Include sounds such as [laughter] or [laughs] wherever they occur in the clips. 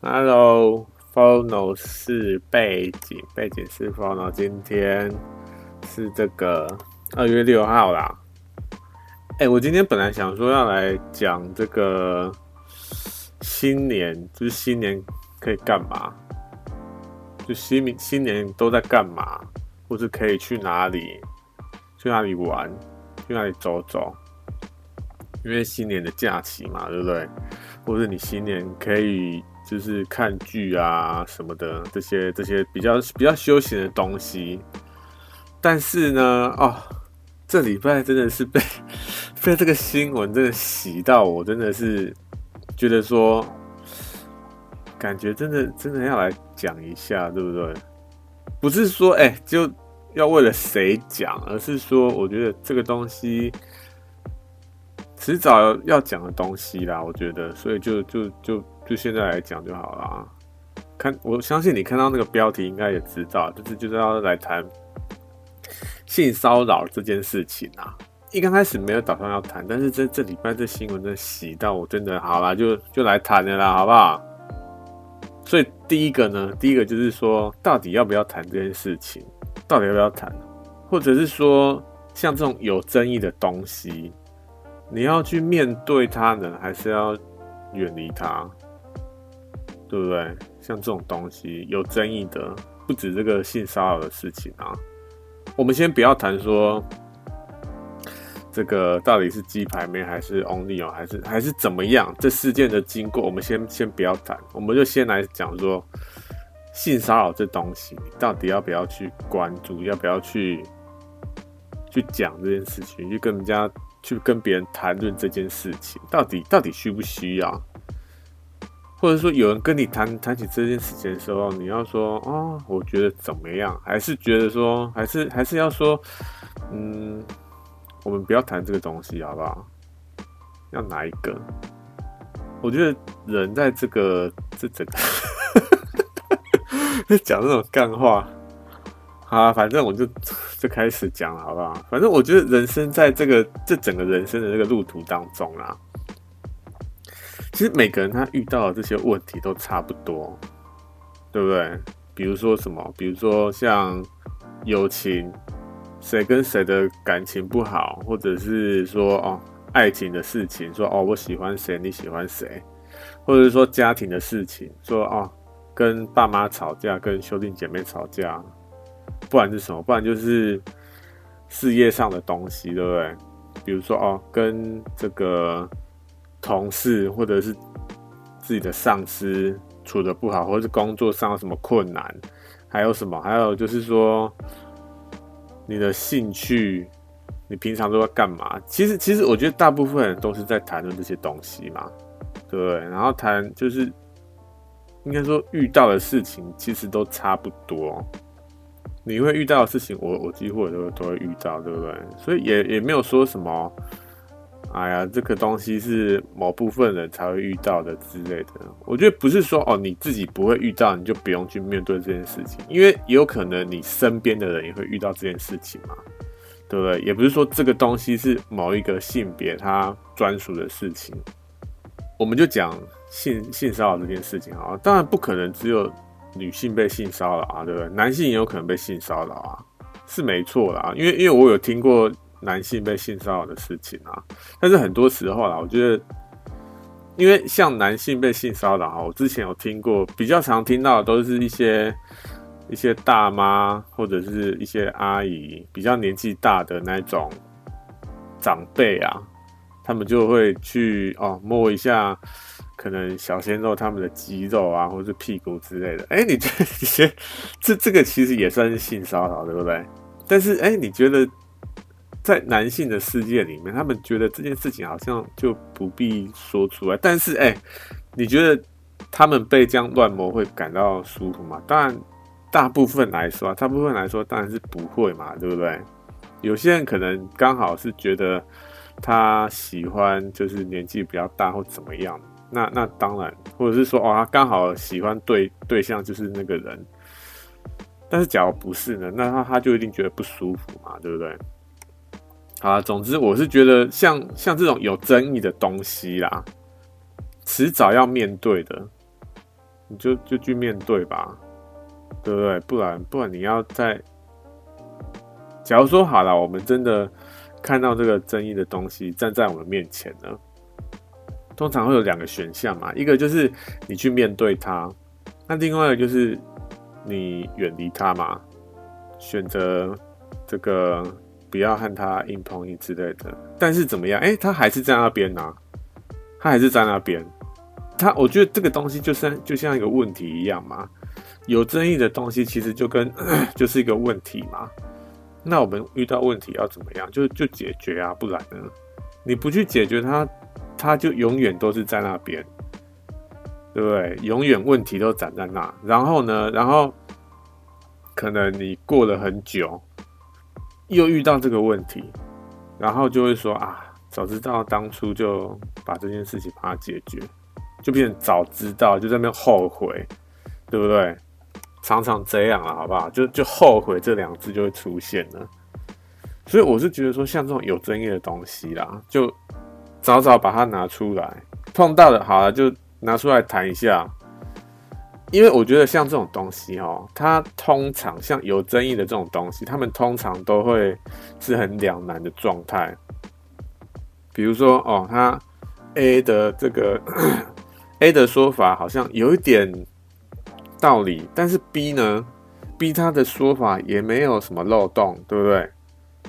Hello，Phono 是背景，背景是 Phono。今天是这个二月六号啦。哎、我今天本来想说要来讲这个新年，就是新年可以干嘛？就新年新年都在干嘛？或是可以去哪里？去哪里玩？去哪里走走？因为新年的假期嘛，对不对？或者你新年可以。就是看剧啊什么的，这些这些比较比较休闲的东西。但是呢，哦，这礼拜真的是被 [laughs] 被这个新闻真的洗到，我真的是觉得说，感觉真的真的要来讲一下，对不对？不是说哎、就要为了谁讲，而是说我觉得这个东西迟早要讲的东西啦，我觉得，所以就就就。就现在来讲就好了啊！看，我相信你看到那个标题应该也知道，就是就是要来谈性骚扰这件事情啊。一刚开始没有打算要谈，但是这这礼拜这新闻真的洗到我，真的好啦，就就来谈的啦，好不好？所以第一个呢，第一个就是说，到底要不要谈这件事情？到底要不要谈？或者是说，像这种有争议的东西，你要去面对它呢，还是要远离它？对不对？像这种东西有争议的，不止这个性骚扰的事情啊。我们先不要谈说这个到底是鸡排妹还是 Only 哦，还是还是怎么样？这事件的经过，我们先先不要谈，我们就先来讲说性骚扰这东西，到底要不要去关注？要不要去去讲这件事情？去跟人家去跟别人谈论这件事情，到底到底需不需要？或者说有人跟你谈谈起这件事情的时候，你要说哦，我觉得怎么样？还是觉得说，还是还是要说，嗯，我们不要谈这个东西，好不好？要哪一个？我觉得人在这个这整个 [laughs] 讲这种干话，好啊，反正我就就开始讲了，好不好？反正我觉得人生在这个这整个人生的这个路途当中啊。其实每个人他遇到的这些问题都差不多，对不对？比如说什么？比如说像友情，谁跟谁的感情不好，或者是说哦爱情的事情，说哦我喜欢谁，你喜欢谁，或者是说家庭的事情，说哦跟爸妈吵架，跟兄弟姐妹吵架，不然是什么？不然就是事业上的东西，对不对？比如说哦跟这个。同事或者是自己的上司处得不好，或者是工作上有什么困难，还有什么？还有就是说你的兴趣，你平常都在干嘛？其实，其实我觉得大部分人都是在谈论这些东西嘛，对不对？然后谈就是应该说遇到的事情其实都差不多，你会遇到的事情我，我我几乎都都会遇到，对不对？所以也也没有说什么。哎呀，这个东西是某部分人才会遇到的之类的。我觉得不是说哦，你自己不会遇到，你就不用去面对这件事情，因为也有可能你身边的人也会遇到这件事情嘛，对不对？也不是说这个东西是某一个性别他专属的事情。我们就讲性性骚扰这件事情啊，当然不可能只有女性被性骚扰啊，对不对？男性也有可能被性骚扰啊，是没错啦。因为因为我有听过。男性被性骚扰的事情啊，但是很多时候啦，我觉得，因为像男性被性骚扰啊，我之前有听过，比较常听到的都是一些一些大妈或者是一些阿姨，比较年纪大的那种长辈啊，他们就会去哦摸一下可能小鲜肉他们的肌肉啊，或者是屁股之类的。哎、欸，你这些这这个其实也算是性骚扰，对不对？但是哎、你觉得？在男性的世界里面，他们觉得这件事情好像就不必说出来。但是，哎、你觉得他们被这样乱摸会感到舒服吗？当然，大部分来说，大部分来说当然是不会嘛，对不对？有些人可能刚好是觉得他喜欢，就是年纪比较大或怎么样。那那当然，或者是说，哦，他刚好喜欢对对象就是那个人。但是，假如不是呢？那他他就一定觉得不舒服嘛，对不对？好啦，总之我是觉得像像这种有争议的东西啦，迟早要面对的，你就就去面对吧，对不对？不然不然你要在，假如说好了，我们真的看到这个争议的东西站在我们面前呢，通常会有两个选项嘛，一个就是你去面对它，那另外一个就是你远离它嘛，选择这个不要和他硬碰硬之类的。但是怎么样？哎，他还是在那边呢、啊，它还是在那边。他，我觉得这个东西就像就像一个问题一样嘛，有争议的东西其实就跟 [clears throat] 就是一个问题嘛。那我们遇到问题要怎么样？就就解决啊，不然呢？你不去解决它，它就永远都是在那边，对不对？永远问题都长在那。然后呢，然后可能你过了很久，又遇到这个问题，然后就会说啊，早知道当初就把这件事情把它解决。就变成早知道就在那边后悔，对不对？常常这样了，好不好？就就后悔这两字就会出现了。所以我是觉得说，像这种有争议的东西啦，就早早把它拿出来，碰到的好了就拿出来谈一下。因为我觉得像这种东西哦，它通常像有争议的这种东西，他们通常都会是很两难的状态。比如说哦，他 A 的这个。[coughs] A 的说法好像有一点道理，但是 B 呢？B 他的说法也没有什么漏洞，对不对？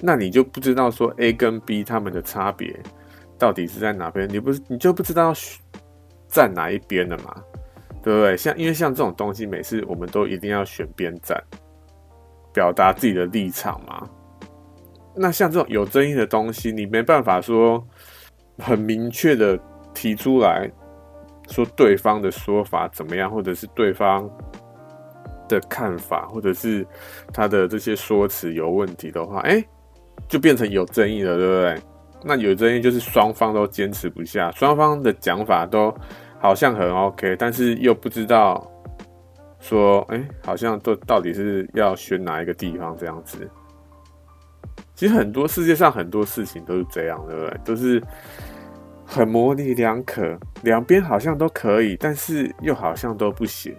那你就不知道说 A 跟 B 他们的差别到底是在哪边？你不是你就不知道站哪一边了嘛？对不对？像因为像这种东西，每次我们都一定要选边站，表达自己的立场嘛。那像这种有争议的东西，你没办法说很明确的提出来。说对方的说法怎么样，或者是对方的看法，或者是他的这些说辞有问题的话，哎，就变成有争议了，对不对？那有争议就是双方都坚持不下，双方的讲法都好像很 OK，但是又不知道说，哎，好像都到底是要选哪一个地方这样子。其实很多世界上很多事情都是这样，对不对？都是。很模棱两可，两边好像都可以，但是又好像都不行。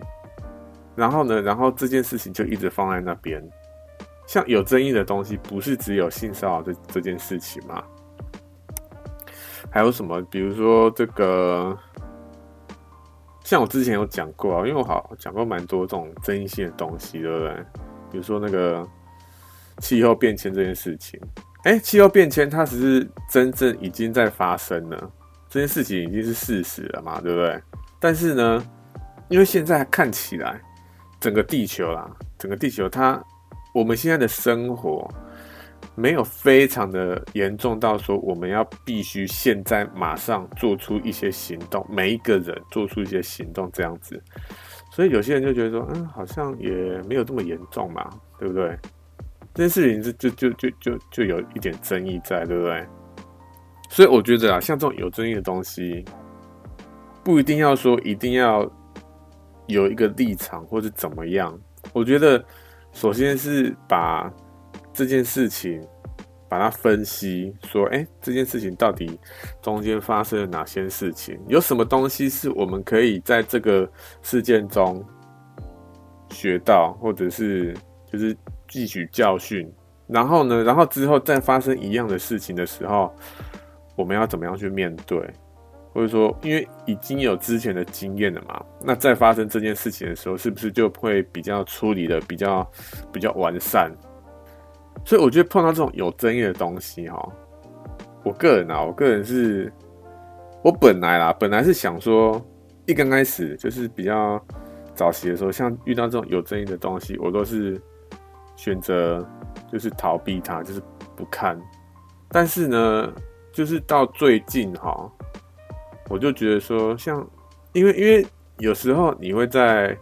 然后呢，然后这件事情就一直放在那边。像有争议的东西，不是只有性骚扰这这件事情吗？还有什么？比如说这个，像我之前有讲过啊，因为我好讲过蛮多这种争议性的东西，对不对？比如说那个气候变迁这件事情，哎，气候变迁它只是真正已经在发生了。这件事情已经是事实了嘛，对不对？但是呢，因为现在看起来，整个地球啦，整个地球它，我们现在的生活没有非常的严重到说我们要必须现在马上做出一些行动，每一个人做出一些行动这样子。所以有些人就觉得说，嗯，好像也没有这么严重嘛，对不对？这件事情就就就就就就有一点争议在，对不对？所以我觉得啊，像这种有争议的东西，不一定要说一定要有一个立场或者怎么样。我觉得，首先是把这件事情把它分析，说，哎，这件事情到底中间发生了哪些事情？有什么东西是我们可以在这个事件中学到，或者是就是汲取教训。然后呢，然后之后再发生一样的事情的时候。我们要怎么样去面对，或者说，因为已经有之前的经验了嘛，那再发生这件事情的时候，是不是就会比较处理的比较比较完善？所以我觉得碰到这种有争议的东西，哈，我个人啊，我个人是，我本来啦，本来是想说，一刚开始就是比较早期的时候，像遇到这种有争议的东西，我都是选择就是逃避它，就是不看，但是呢。就是到最近哈，我就觉得说，像，因为因为有时候你会在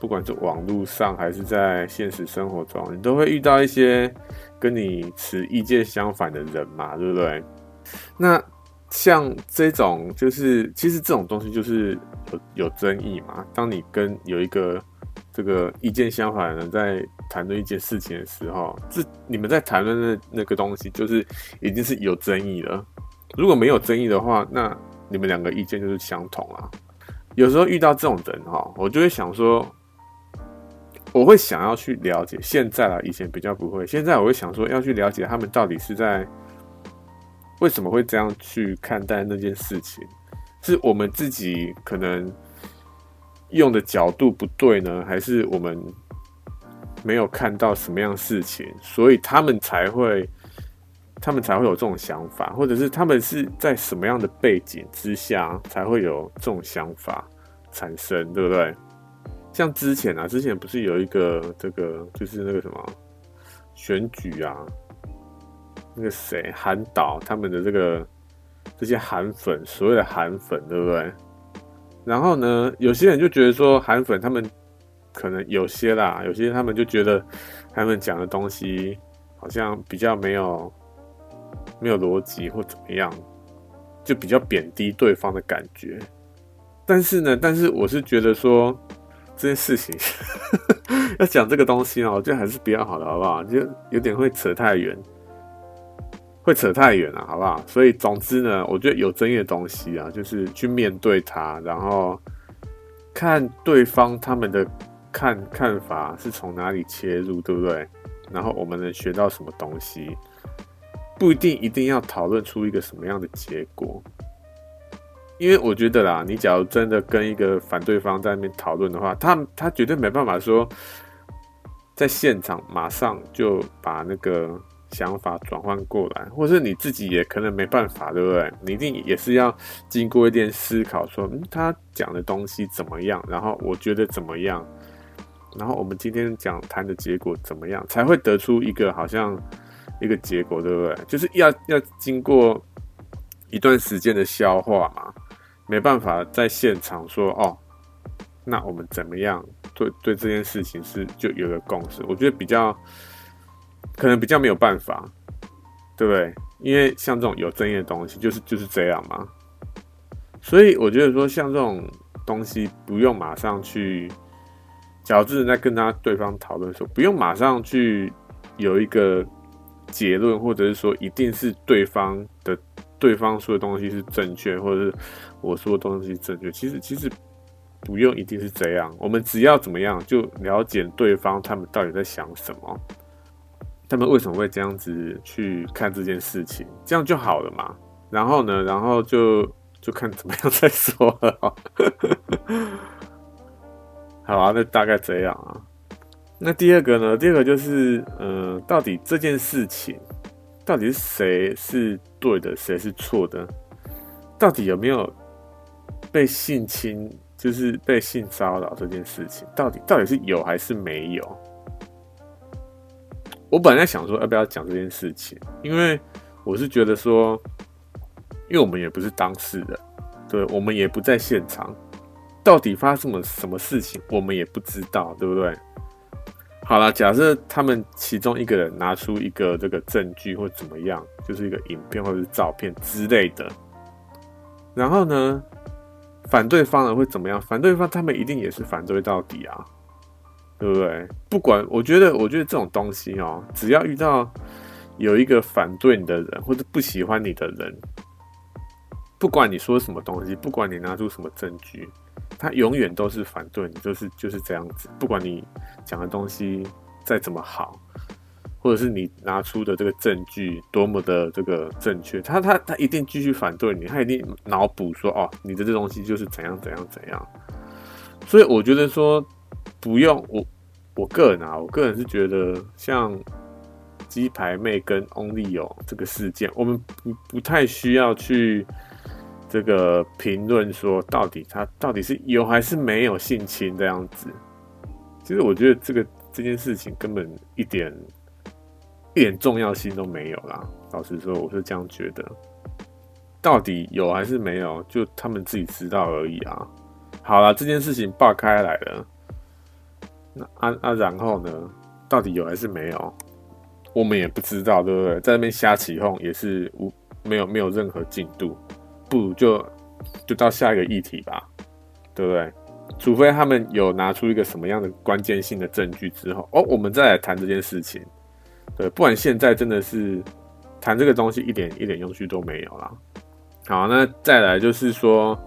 不管是网络上还是在现实生活中，你都会遇到一些跟你持意见相反的人嘛，对不对？那像这种就是，其实这种东西就是有有争议嘛。当你跟有一个这个意见相反的人在谈论一件事情的时候，这你们在谈论的那个东西，就是已经是有争议了。如果没有争议的话，那你们两个意见就是相同啊。有时候遇到这种人哈，我就会想说，我会想要去了解。现在啊，以前比较不会。现在我会想说，要去了解他们到底是在为什么会这样去看待那件事情，是我们自己可能用的角度不对呢，还是我们没有看到什么样事情，所以他们才会。他们才会有这种想法，或者是他们是在什么样的背景之下才会有这种想法产生，对不对？像之前啊，之前不是有一个这个，就是那个什么选举啊，那个谁韩导他们的这个这些韩粉，所谓的韩粉，对不对？然后呢，有些人就觉得说韩粉他们可能有些啦，有些他们就觉得他们讲的东西好像比较没有。没有逻辑或怎么样，就比较贬低对方的感觉。但是呢，但是我是觉得说这件事情 [laughs] 要讲这个东西呢，我觉得还是比较好的，好不好？就有点会扯太远，会扯太远了，好不好？所以总之呢，我觉得有争议的东西啊，就是去面对它，然后看对方他们的看看法是从哪里切入，对不对？然后我们能学到什么东西？不一定一定要讨论出一个什么样的结果，因为我觉得啦，你假如真的跟一个反对方在那边讨论的话，他他绝对没办法说在现场马上就把那个想法转换过来，或是你自己也可能没办法，对不对？你一定也是要经过一点思考说，说嗯，他讲的东西怎么样，然后我觉得怎么样，然后我们今天讲谈的结果怎么样，才会得出一个好像。一个结果，对不对？就是要要经过一段时间的消化嘛，没办法在现场说哦，那我们怎么样对对这件事情是就有个共识？我觉得比较可能比较没有办法，对不对？因为像这种有争议的东西，就是就是这样嘛。所以我觉得说，像这种东西，不用马上去，假如真的在跟他对方讨论的时候，不用马上去有一个。结论，或者是说一定是对方的对方说的东西是正确，或者是我说的东西正确。其实其实不用一定是这样，我们只要怎么样就了解对方他们到底在想什么，他们为什么会这样子去看这件事情，这样就好了嘛。然后呢，然后就就看怎么样 [laughs] 再说了。好啊，那大概这样啊。那第二个呢？第二个就是，呃，到底这件事情，到底是谁是对的，谁是错的？到底有没有被性侵，就是被性骚扰这件事情，到底到底是有还是没有？我本来想说要不要讲这件事情，因为我是觉得说，因为我们也不是当事人，对，我们也不在现场，到底发生了什么事情，我们也不知道，对不对？好了，假设他们其中一个人拿出一个这个证据或怎么样，就是一个影片或者是照片之类的，然后呢，反对方呢会怎么样？反对方他们一定也是反对到底啊，对不对？不管，我觉得，我觉得这种东西哦，只要遇到有一个反对你的人或者不喜欢你的人，不管你说什么东西，不管你拿出什么证据。他永远都是反对你，就是就是这样子。不管你讲的东西再怎么好，或者是你拿出的这个证据多么的这个正确，他他他一定继续反对你，他一定脑补说哦，你的这东西就是怎样怎样怎样。所以我觉得说不用我我个人啊，我个人是觉得像鸡排妹跟翁立友这个事件，我们不不太需要去。这个评论说，到底他到底是有还是没有性侵这样子？其实我觉得这个这件事情根本一点一点重要性都没有啦。老实说，我是这样觉得。到底有还是没有，就他们自己知道而已啊。好了，这件事情爆开来了，那啊啊，然后呢，到底有还是没有，我们也不知道，对不对？在那边瞎起哄也是无没有没有任何进度。不如就就到下一个议题吧，对不对？除非他们有拿出一个什么样的关键性的证据之后，哦，我们再来谈这件事情。对，不然现在真的是谈这个东西一点一点用处都没有啦。好，那再来就是说，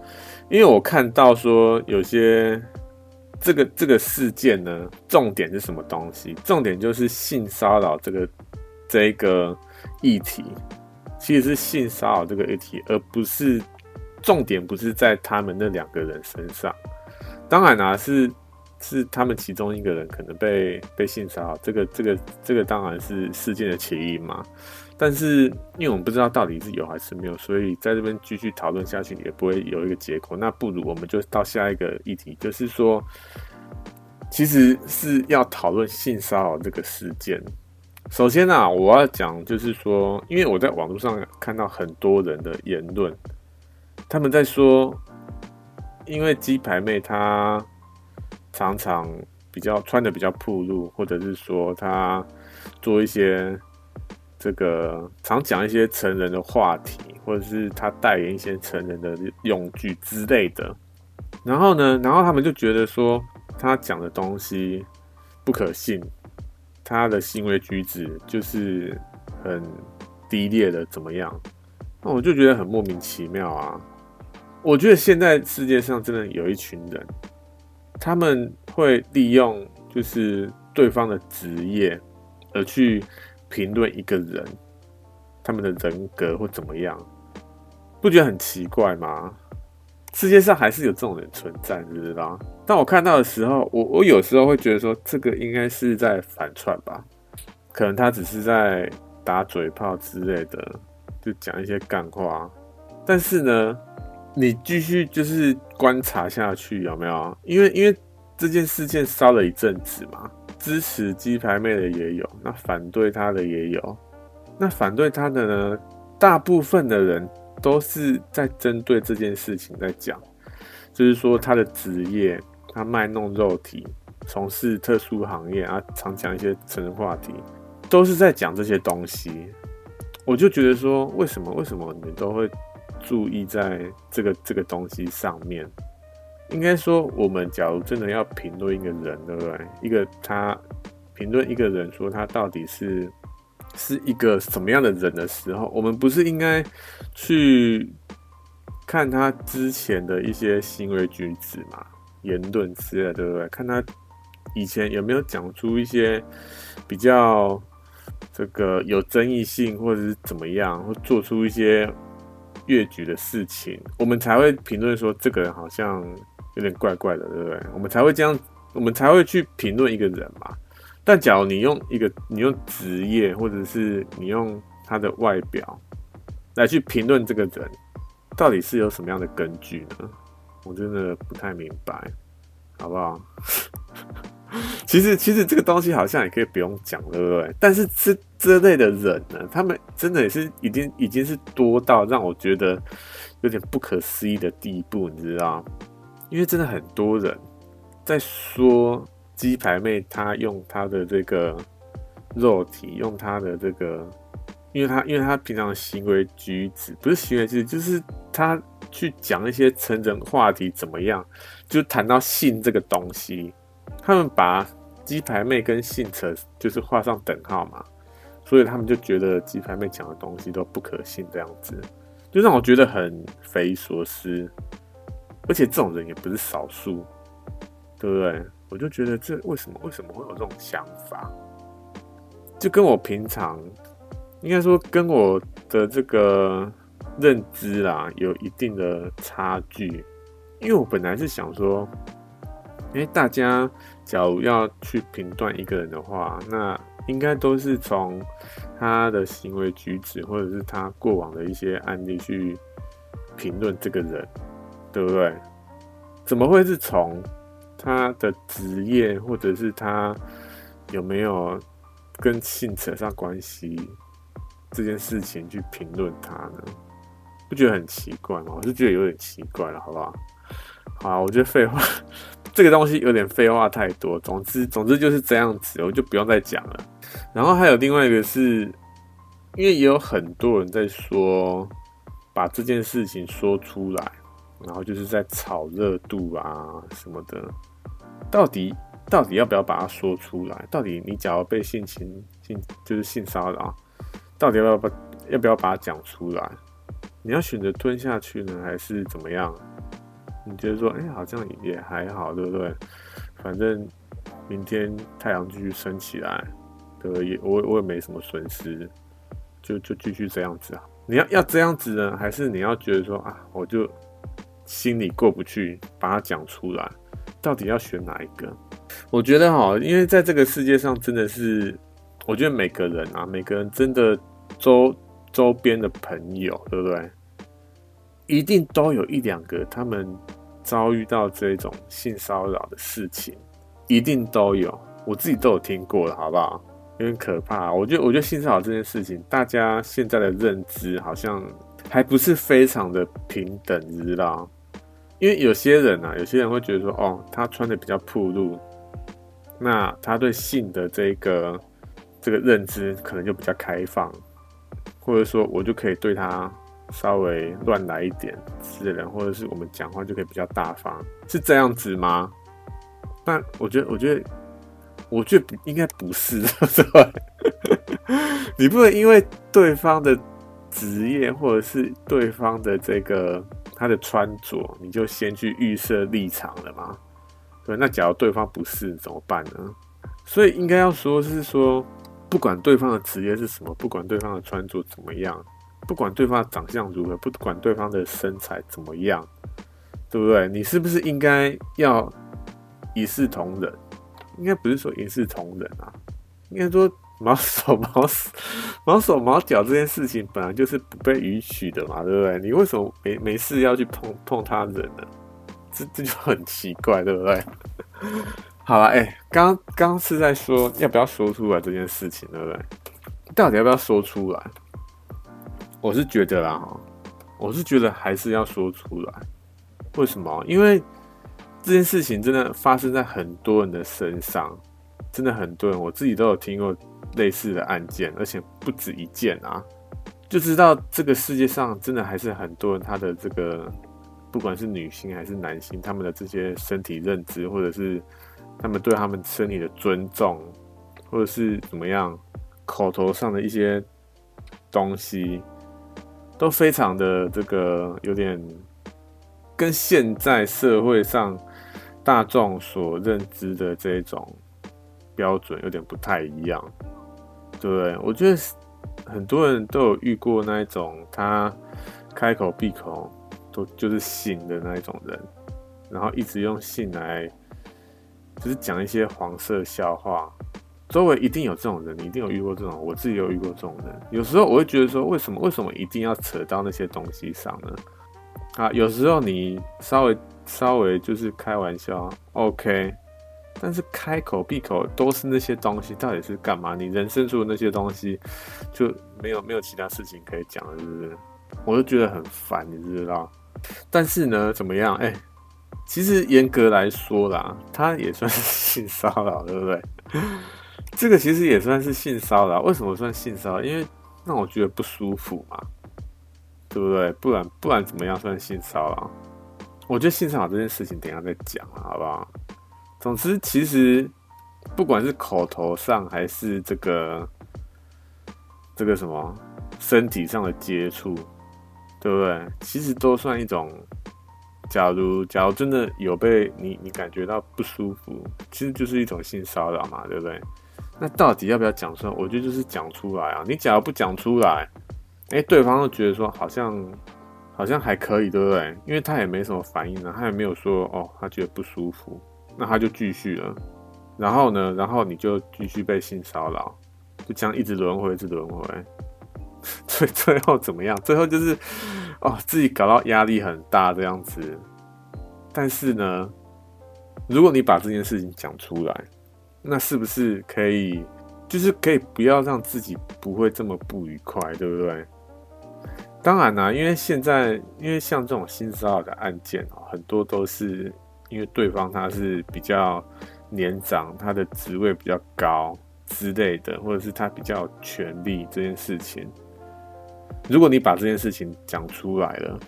因为我看到说有些这个这个事件呢，重点是什么东西？重点就是性骚扰这个这个议题，其实是性骚扰这个议题，而不是重点不是在他们那两个人身上。当然啦、啊，是是他们其中一个人可能被被性骚扰，这个这个这个当然是事件的起因嘛。但是，因为我们不知道到底是有还是没有，所以在这边继续讨论下去也不会有一个结果。那不如我们就到下一个议题，就是说，其实是要讨论性骚扰这个事件。首先啊，我要讲就是说，因为我在网络上看到很多人的言论，他们在说，因为鸡排妹她常常比较穿的比较暴露，或者是说他做一些。这个常讲一些成人的话题，或者是他代言一些成人的用具之类的。然后呢，然后他们就觉得说他讲的东西不可信，他的行为举止就是很低劣的，怎么样？那我就觉得很莫名其妙啊！我觉得现在世界上真的有一群人，他们会利用就是对方的职业而去。评论一个人，他们的人格或怎么样，不觉得很奇怪吗？世界上还是有这种人存在，你知道？当我看到的时候，我我有时候会觉得说，这个应该是在反串吧？可能他只是在打嘴炮之类的，就讲一些干话。但是呢，你继续就是观察下去，有没有？因为因为这件事件烧了一阵子嘛。支持鸡排妹的也有，那反对他的也有。那反对他的呢？大部分的人都是在针对这件事情在讲，就是说他的职业，他卖弄肉体，从事特殊行业啊，常讲一些成人话题，都是在讲这些东西。我就觉得说，为什么为什么你们都会注意在这个这个东西上面？应该说，我们假如真的要评论一个人，对不对？一个他评论一个人，说他到底是是一个什么样的人的时候，我们不是应该去看他之前的一些行为举止嘛、言论之类的，对不对？看他以前有没有讲出一些比较这个有争议性，或者是怎么样，或做出一些越局的事情，我们才会评论说这个人好像。有点怪怪的，对不对？我们才会这样，我们才会去评论一个人嘛。但假如你用一个，你用职业，或者是你用他的外表来去评论这个人，到底是有什么样的根据呢？我真的不太明白，好不好？[laughs] 其实，其实这个东西好像也可以不用讲，对不对？但是这这类的人呢，他们真的也是已经已经是多到让我觉得有点不可思议的地步，你知道？因为真的很多人在说鸡排妹，她用她的这个肉体，用她的这个，因为她因为她平常的行为举止不是行为举止，就是她去讲一些成人话题怎么样，就谈到性这个东西，他们把鸡排妹跟性扯就是画上等号嘛，所以他们就觉得鸡排妹讲的东西都不可信，这样子就让我觉得很匪夷所思。而且这种人也不是少数，对不对？我就觉得这为什么为什么会有这种想法？就跟我平常应该说跟我的这个认知啦有一定的差距。因为我本来是想说，哎，大家假如要去评断一个人的话，那应该都是从他的行为举止或者是他过往的一些案例去评论这个人。对不对？怎么会是从他的职业，或者是他有没有跟性扯上关系这件事情去评论他呢？不觉得很奇怪吗？我是觉得有点奇怪了，好不好？好，我觉得废话，这个东西有点废话太多。总之，总之就是这样子，我就不用再讲了。然后还有另外一个是，因为也有很多人在说，把这件事情说出来。然后就是在炒热度啊什么的，到底到底要不要把它说出来？到底你假如被性侵性就是性骚扰，到底要不要把要不要把它讲出来？你要选择吞下去呢，还是怎么样？你觉得说，哎、好像也还好，对不对？反正明天太阳继续升起来，对不对？也我我也没什么损失，就就继续这样子啊。你要要这样子呢，还是你要觉得说啊，我就心里过不去，把它讲出来，到底要选哪一个？我觉得哈，因为在这个世界上，真的是，我觉得每个人啊，每个人真的周周边的朋友，对不对？一定都有一两个他们遭遇到这种性骚扰的事情，一定都有，我自己都有听过了，好不好？有点可怕。我觉得，我觉得性骚扰这件事情，大家现在的认知好像还不是非常的平等，知道？因为有些人啊，有些人会觉得说，哦，他穿的比较暴露，那他对性的这个这个认知可能就比较开放，或者说，我就可以对他。稍微乱来一点之类的，或者是我们讲话就可以比较大方，是这样子吗？但我觉得，我觉得，我觉得应该不是，是吧？你不能因为对方的职业或者是对方的这个他的穿着，你就先去预设立场了吗？对，那假如对方不是怎么办呢？所以应该要说是说，不管对方的职业是什么，不管对方的穿着怎么样。不管对方的长相如何，不管对方的身材怎么样，对不对？你是不是应该要一视同仁？应该不是说一视同仁啊，应该说毛手毛 [laughs] 毛手毛脚这件事情本来就是不被允许的嘛，对不对？你为什么没没事要去碰碰他人呢？这这就很奇怪，对不对？[laughs] 好了，哎、刚刚是在说要不要说出来这件事情，对不对？到底要不要说出来？我是觉得啦，我是觉得还是要说出来。为什么？因为这件事情真的发生在很多人的身上，真的很多人，我自己都有听过类似的案件，而且不止一件啊。就知道这个世界上真的还是很多人，他的这个不管是女性还是男性，他们的这些身体认知，或者是他们对他们身体的尊重，或者是怎么样，口头上的一些东西。都非常的这个有点跟现在社会上大众所认知的这种标准有点不太一样，对？我觉得很多人都有遇过那一种，他开口闭口都就是性的那一种人，然后一直用性来就是讲一些黄色笑话。周围一定有这种人，你一定有遇过这种，我自己有遇过这种人。有时候我会觉得说，为什么为什么一定要扯到那些东西上呢？啊，有时候你稍微稍微就是开玩笑，OK，但是开口闭口都是那些东西，到底是干嘛？你人生中的那些东西就没有没有其他事情可以讲了，是不是？我就觉得很烦，你知不知道？但是呢，怎么样？哎、其实严格来说啦，他也算是性骚扰，对不对？这个其实也算是性骚扰，为什么算性骚扰？因为让我觉得不舒服嘛，对不对？不然不然怎么样算性骚扰？我觉得性骚扰这件事情等一下再讲了，好不好？总之，其实不管是口头上还是这个这个什么身体上的接触，对不对？其实都算一种。假如假如真的有被你你感觉到不舒服，其实就是一种性骚扰嘛，对不对？那到底要不要讲出来？我觉得就是讲出来啊！你假如不讲出来，哎，对方都觉得说好像好像还可以，对不对？因为他也没什么反应呢，他也没有说哦，他觉得不舒服，那他就继续了。然后呢，然后你就继续被性骚扰，就这样一直轮回，一直轮回。[laughs] 最最后怎么样？最后就是哦，自己搞到压力很大这样子。但是呢，如果你把这件事情讲出来。那是不是可以，就是可以不要让自己不会这么不愉快，对不对？当然啦，因为现在，因为像这种性骚扰的案件哦，很多都是因为对方他是比较年长，他的职位比较高之类的，或者是他比较有权力这件事情。如果你把这件事情讲出来了，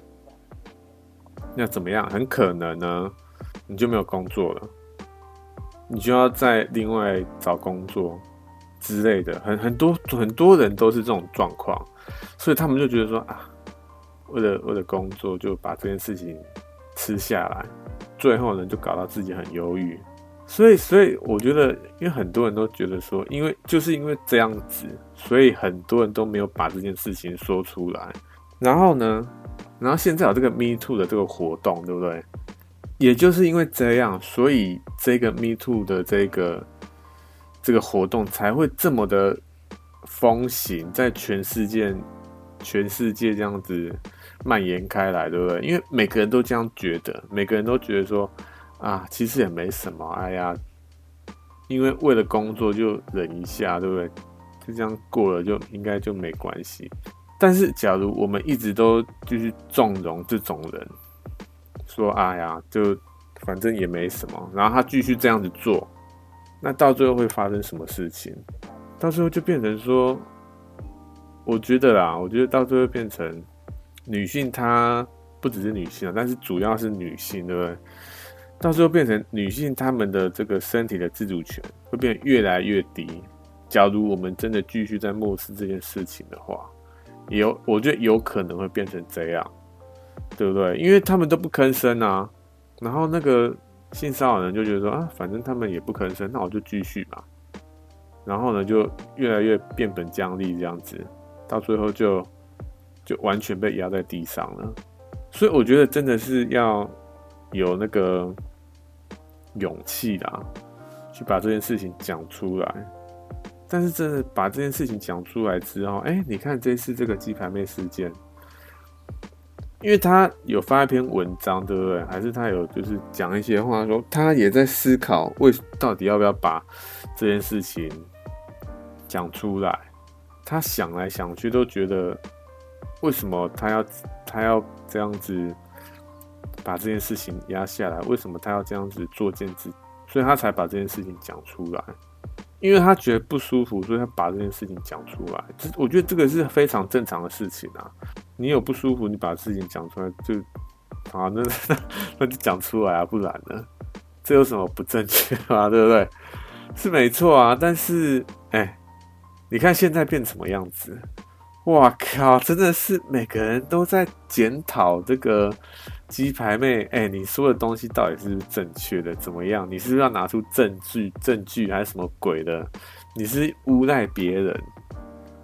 那怎么样？很可能呢，你就没有工作了。你就要再另外找工作之类的，很很多很多人都是这种状况，所以他们就觉得说啊，为了为了工作就把这件事情吃下来，最后呢就搞到自己很忧郁。所以，所以我觉得，因为很多人都觉得说，因为就是因为这样子，所以很多人都没有把这件事情说出来。然后呢，然后现在有这个 Me Too 的这个活动，对不对？也就是因为这样，所以这个 Me Too 的这个这个活动才会这么的风行，在全世界全世界这样子蔓延开来，对不对？因为每个人都这样觉得，每个人都觉得说啊，其实也没什么，哎呀，因为为了工作就忍一下，对不对？就这样过了，就应该就没关系。但是，假如我们一直都就是纵容这种人。说哎呀，就反正也没什么，然后他继续这样子做，那到最后会发生什么事情？到最后就变成说，我觉得啦，我觉得到最后变成女性，她不只是女性啊，但是主要是女性，对不对？到最后变成女性，她们的这个身体的自主权会变得越来越低。假如我们真的继续在漠视这件事情的话，有，我觉得有可能会变成这样。对不对？因为他们都不吭声啊，然后那个性骚扰人就觉得说啊，反正他们也不吭声，那我就继续嘛。然后呢，就越来越变本加厉这样子，到最后就就完全被压在地上了。所以我觉得真的是要有那个勇气啦，去把这件事情讲出来。但是真的把这件事情讲出来之后，哎，你看这次这个鸡排妹事件。因为他有发一篇文章，对不对？还是他有就是讲一些话，说他也在思考，为到底要不要把这件事情讲出来。他想来想去，都觉得为什么他要他要这样子把这件事情压下来？为什么他要这样子作贱自己？所以他才把这件事情讲出来。因为他觉得不舒服，所以他把这件事情讲出来。这我觉得这个是非常正常的事情啊。你有不舒服，你把事情讲出来就好，那那 [laughs] 那就讲出来啊，不然呢？这有什么不正确啊？[laughs] 对不对？是没错啊。但是，哎，你看现在变什么样子？哇靠！真的是每个人都在检讨这个。鸡排妹，哎、你说的东西到底是不是正确的？怎么样？你是不是要拿出证据？证据还是什么鬼的？你是诬赖别人，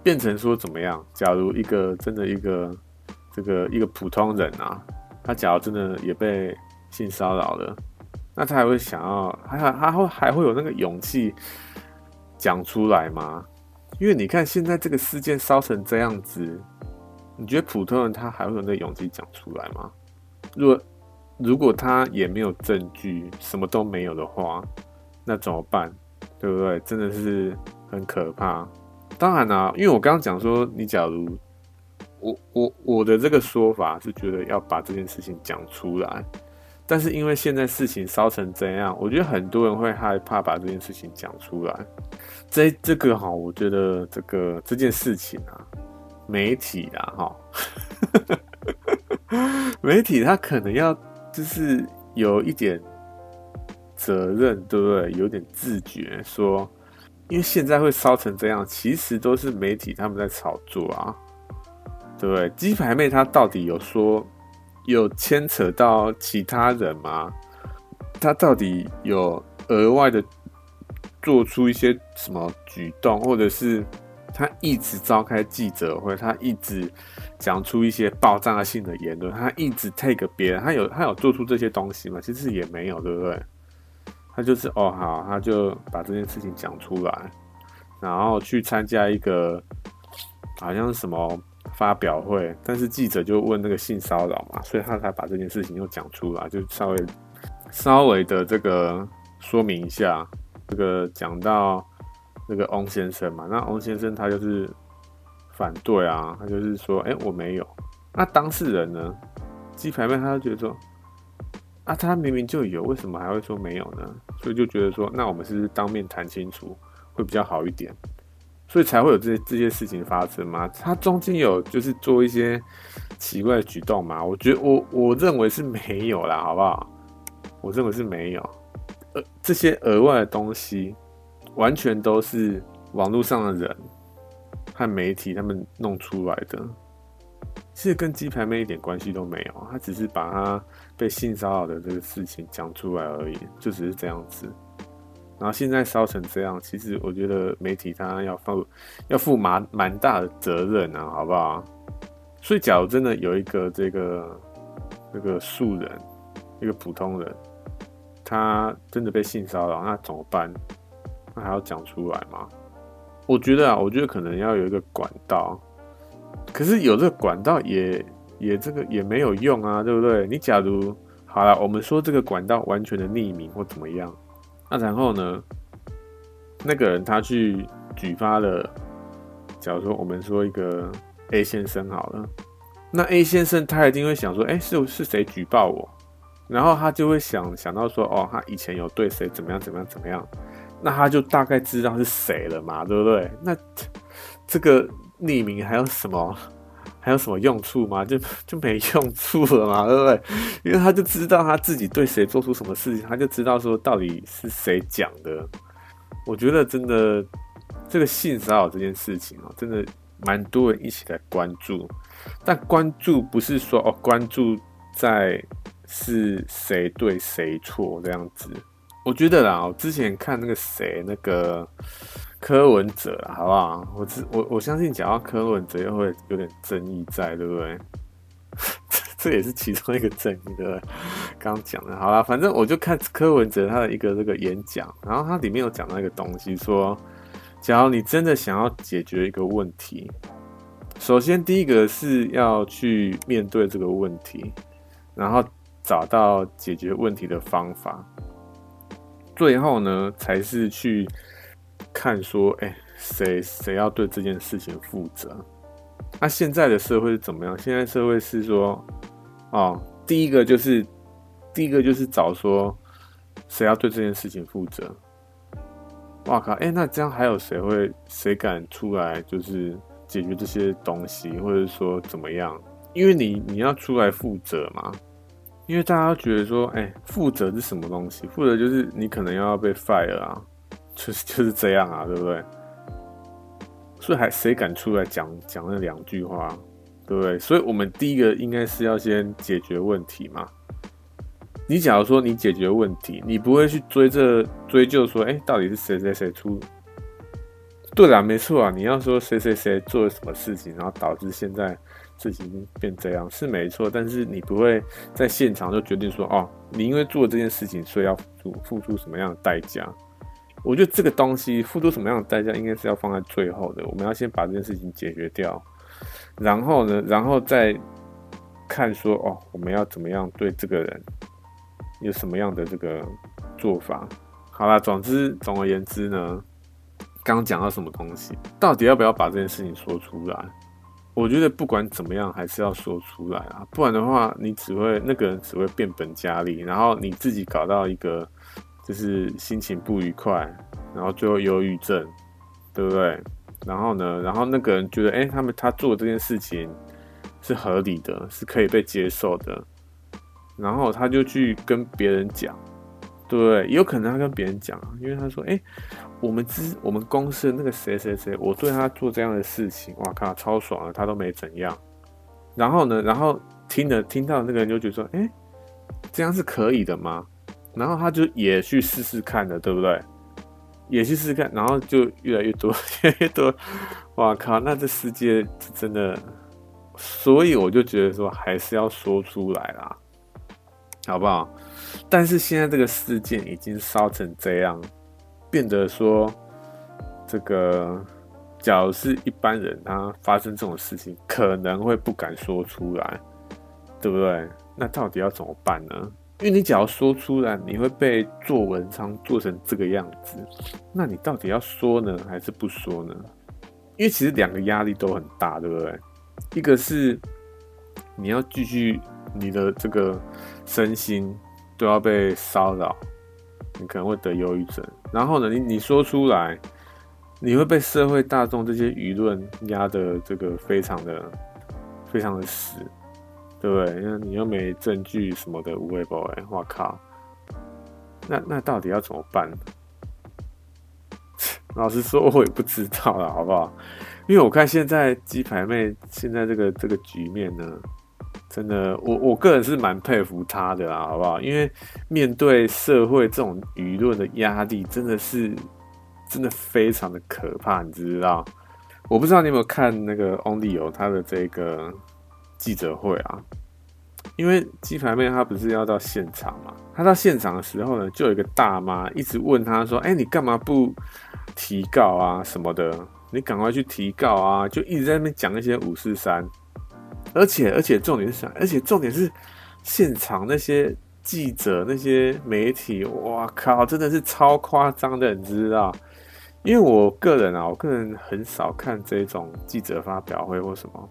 变成说怎么样？假如一个真的一个这个一个普通人啊，他假如真的也被性骚扰了，那他还会想要，还还会还会有那个勇气讲出来吗？因为你看现在这个事件烧成这样子，你觉得普通人他还会有那勇气讲出来吗？如果如果他也没有证据，什么都没有的话，那怎么办？对不对？真的是很可怕。当然啦、因为我刚刚讲说，你假如我我我的这个说法是觉得要把这件事情讲出来，但是因为现在事情烧成这样，我觉得很多人会害怕把这件事情讲出来。这这个哈，我觉得这个这件事情啊，媒体啊哈。[laughs] 媒体他可能要就是有一点责任，对不对？有点自觉，说，因为现在会烧成这样，其实都是媒体他们在炒作啊，对不对？鸡排妹她到底有说有牵扯到其他人吗？她到底有额外的做出一些什么举动，或者是？他一直召开记者会，他一直讲出一些爆炸性的言论，他一直 take 别人，他有他有做出这些东西吗？其实也没有，对不对？他就是哦好，他就把这件事情讲出来，然后去参加一个好像是什么发表会，但是记者就问那个性骚扰嘛，所以他才把这件事情又讲出来，就稍微稍微的这个说明一下，这个讲到。那个翁先生嘛，那翁先生他就是反对啊，他就是说，哎、我没有。那当事人呢？鸡排妹他就觉得说，啊，他明明就有，为什么还会说没有呢？所以就觉得说，那我们是不是当面谈清楚会比较好一点？所以才会有这些这些事情发生嘛。他中间有就是做一些奇怪的举动嘛？我觉得我我认为是没有啦，好不好？我认为是没有，呃，这些额外的东西。完全都是网络上的人和媒体他们弄出来的，其实跟鸡排妹一点关系都没有，他只是把他被性骚扰的这个事情讲出来而已，就只是这样子。然后现在烧成这样，其实我觉得媒体他要负要负蛮蛮大的责任啊，好不好？所以假如真的有一个这个这个素人，一个普通人，他真的被性骚扰，那怎么办？那还要讲出来吗？我觉得啊，我觉得可能要有一个管道。可是有这个管道也也这个也没有用啊，对不对？你假如好了，我们说这个管道完全的匿名或怎么样。那、然后呢？那个人他去举发了，假如说我们说一个 A 先生好了，那 A 先生他一定会想说，哎、是是谁举报我？然后他就会想想到说，哦，他以前有对谁怎么样怎么样怎么样，那他就大概知道是谁了嘛，对不对？那这个匿名还有什么？还有什么用处吗？就就没用处了嘛，对不对？因为他就知道他自己对谁做出什么事情，他就知道说到底是谁讲的。我觉得真的这个性骚扰这件事情哦，真的蛮多人一起来关注，但关注不是说哦，关注在是谁对谁错这样子。我觉得啦，我之前看那个谁那个。柯文哲，好不好？我我我相信讲到柯文哲又会有点争议在，对不对？这 [laughs] 这也是其中一个争议，对不对？刚讲的，好啦，反正我就看柯文哲他的一个这个演讲，然后他里面有讲到一个东西，说，假如你真的想要解决一个问题，首先第一个是要去面对这个问题，然后找到解决问题的方法，最后呢，才是去。看说，哎、谁谁要对这件事情负责？那、现在的社会是怎么样？现在社会是说，哦，第一个就是，第一个就是找说，谁要对这件事情负责？哇靠！哎、那这样还有谁会，谁敢出来就是解决这些东西，或者说怎么样？因为你你要出来负责嘛，因为大家都觉得说，哎、负责是什么东西？负责就是你可能要被 fire 啊。[laughs] 就是就是这样啊，对不对？所以还谁敢出来讲讲那两句话，对不对？所以我们第一个应该是要先解决问题嘛。你假如说你解决问题，你不会去追这追究说，哎，到底是谁谁谁出？对啦，没错啊。你要说谁谁谁做了什么事情，然后导致现在事情变这样，是没错。但是你不会在现场就决定说，哦，你因为做这件事情，所以要付付出什么样的代价？我觉得这个东西付出什么样的代价，应该是要放在最后的。我们要先把这件事情解决掉，然后呢，然后再看说哦，我们要怎么样对这个人有什么样的这个做法。好啦，总之总而言之呢，刚讲到什么东西，到底要不要把这件事情说出来？我觉得不管怎么样，还是要说出来啊，不然的话，你只会那个人只会变本加厉，然后你自己搞到一个。就是心情不愉快，然后最后忧郁症，对不对？然后呢，然后那个人觉得，哎，他们他做这件事情是合理的，是可以被接受的，然后他就去跟别人讲，对？有可能他跟别人讲，因为他说，哎，我们之我们公司的那个谁谁谁，我对他做这样的事情，哇靠，超爽了，他都没怎样。然后呢，然后听的听到那个人就觉得说，哎，这样是可以的吗？然后他就也去试试看了，对不对？也去试试看，然后就越来越多，[laughs] 越来越多。哇靠！那这世界真的，所以我就觉得说，还是要说出来啦，好不好？但是现在这个事件已经烧成这样，变得说，这个，假如是一般人，他发生这种事情，可能会不敢说出来，对不对？那到底要怎么办呢？因为你只要说出来，你会被做文章做成这个样子，那你到底要说呢，还是不说呢？因为其实两个压力都很大，对不对？一个是你要继续你的这个身心都要被骚扰，你可能会得忧郁症。然后呢，你你说出来，你会被社会大众这些舆论压得这个非常的非常的死。对不对？因为你又没证据什么的，无谓不哎，我靠！那那到底要怎么办？[laughs] 老实说，我也不知道了，好不好？因为我看现在鸡排妹现在这个这个局面呢，真的，我我个人是蛮佩服他的啦，好不好？因为面对社会这种舆论的压力，真的是真的非常的可怕，你知道？我不知道你有没有看那个 Only 有他的这个记者会啊？因为鸡排妹她不是要到现场嘛？她到现场的时候呢，就有一个大妈一直问她说：“哎，你干嘛不提告啊什么的？你赶快去提告啊！”就一直在那边讲一些五四三，而且而且重点是啥？而且重点是现场那些记者、那些媒体，哇靠，真的是超夸张的，你知道？因为我个人啊，我个人很少看这种记者发表会或什么，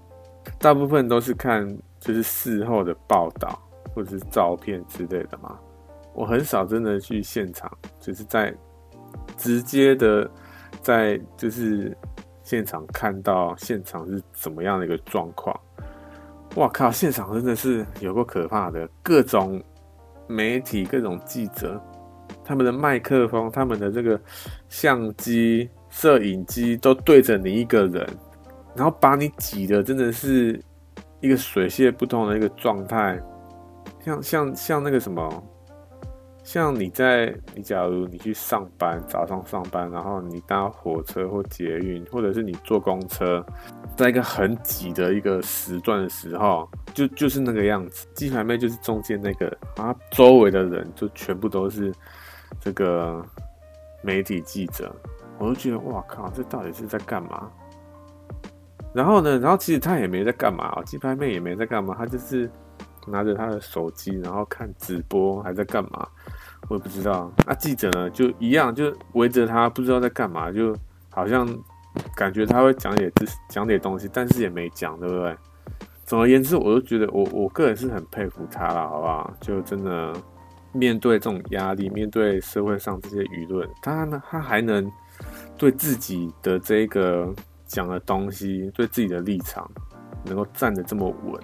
大部分都是看。就是事后的报道或者是照片之类的嘛，我很少真的去现场，就是在直接的在就是现场看到现场是怎么样的一个状况。哇靠！现场真的是有够可怕的，各种媒体、各种记者，他们的麦克风、他们的这个相机、摄影机都对着你一个人，然后把你挤的真的是。一个水泄不通的一个状态，像像像那个什么，像你在你假如你去上班，早上上班，然后你搭火车或捷运，或者是你坐公车，在一个很挤的一个时段的时候，就就是那个样子。鸡排妹就是中间那个，然后周围的人就全部都是这个媒体记者，我就觉得哇靠，这到底是在干嘛？然后呢，然后其实他也没在干嘛，鸡排妹也没在干嘛，他就是拿着他的手机，然后看直播，还在干嘛，我也不知道。那、记者呢，就一样，就围着他，不知道在干嘛，就好像感觉他会讲点讲点东西，但是也没讲，对不对？总而言之，我都觉得我我个人是很佩服他了，好不好？就真的面对这种压力，面对社会上这些舆论，他呢，他还能对自己的这个。讲的东西对自己的立场能够站得这么稳，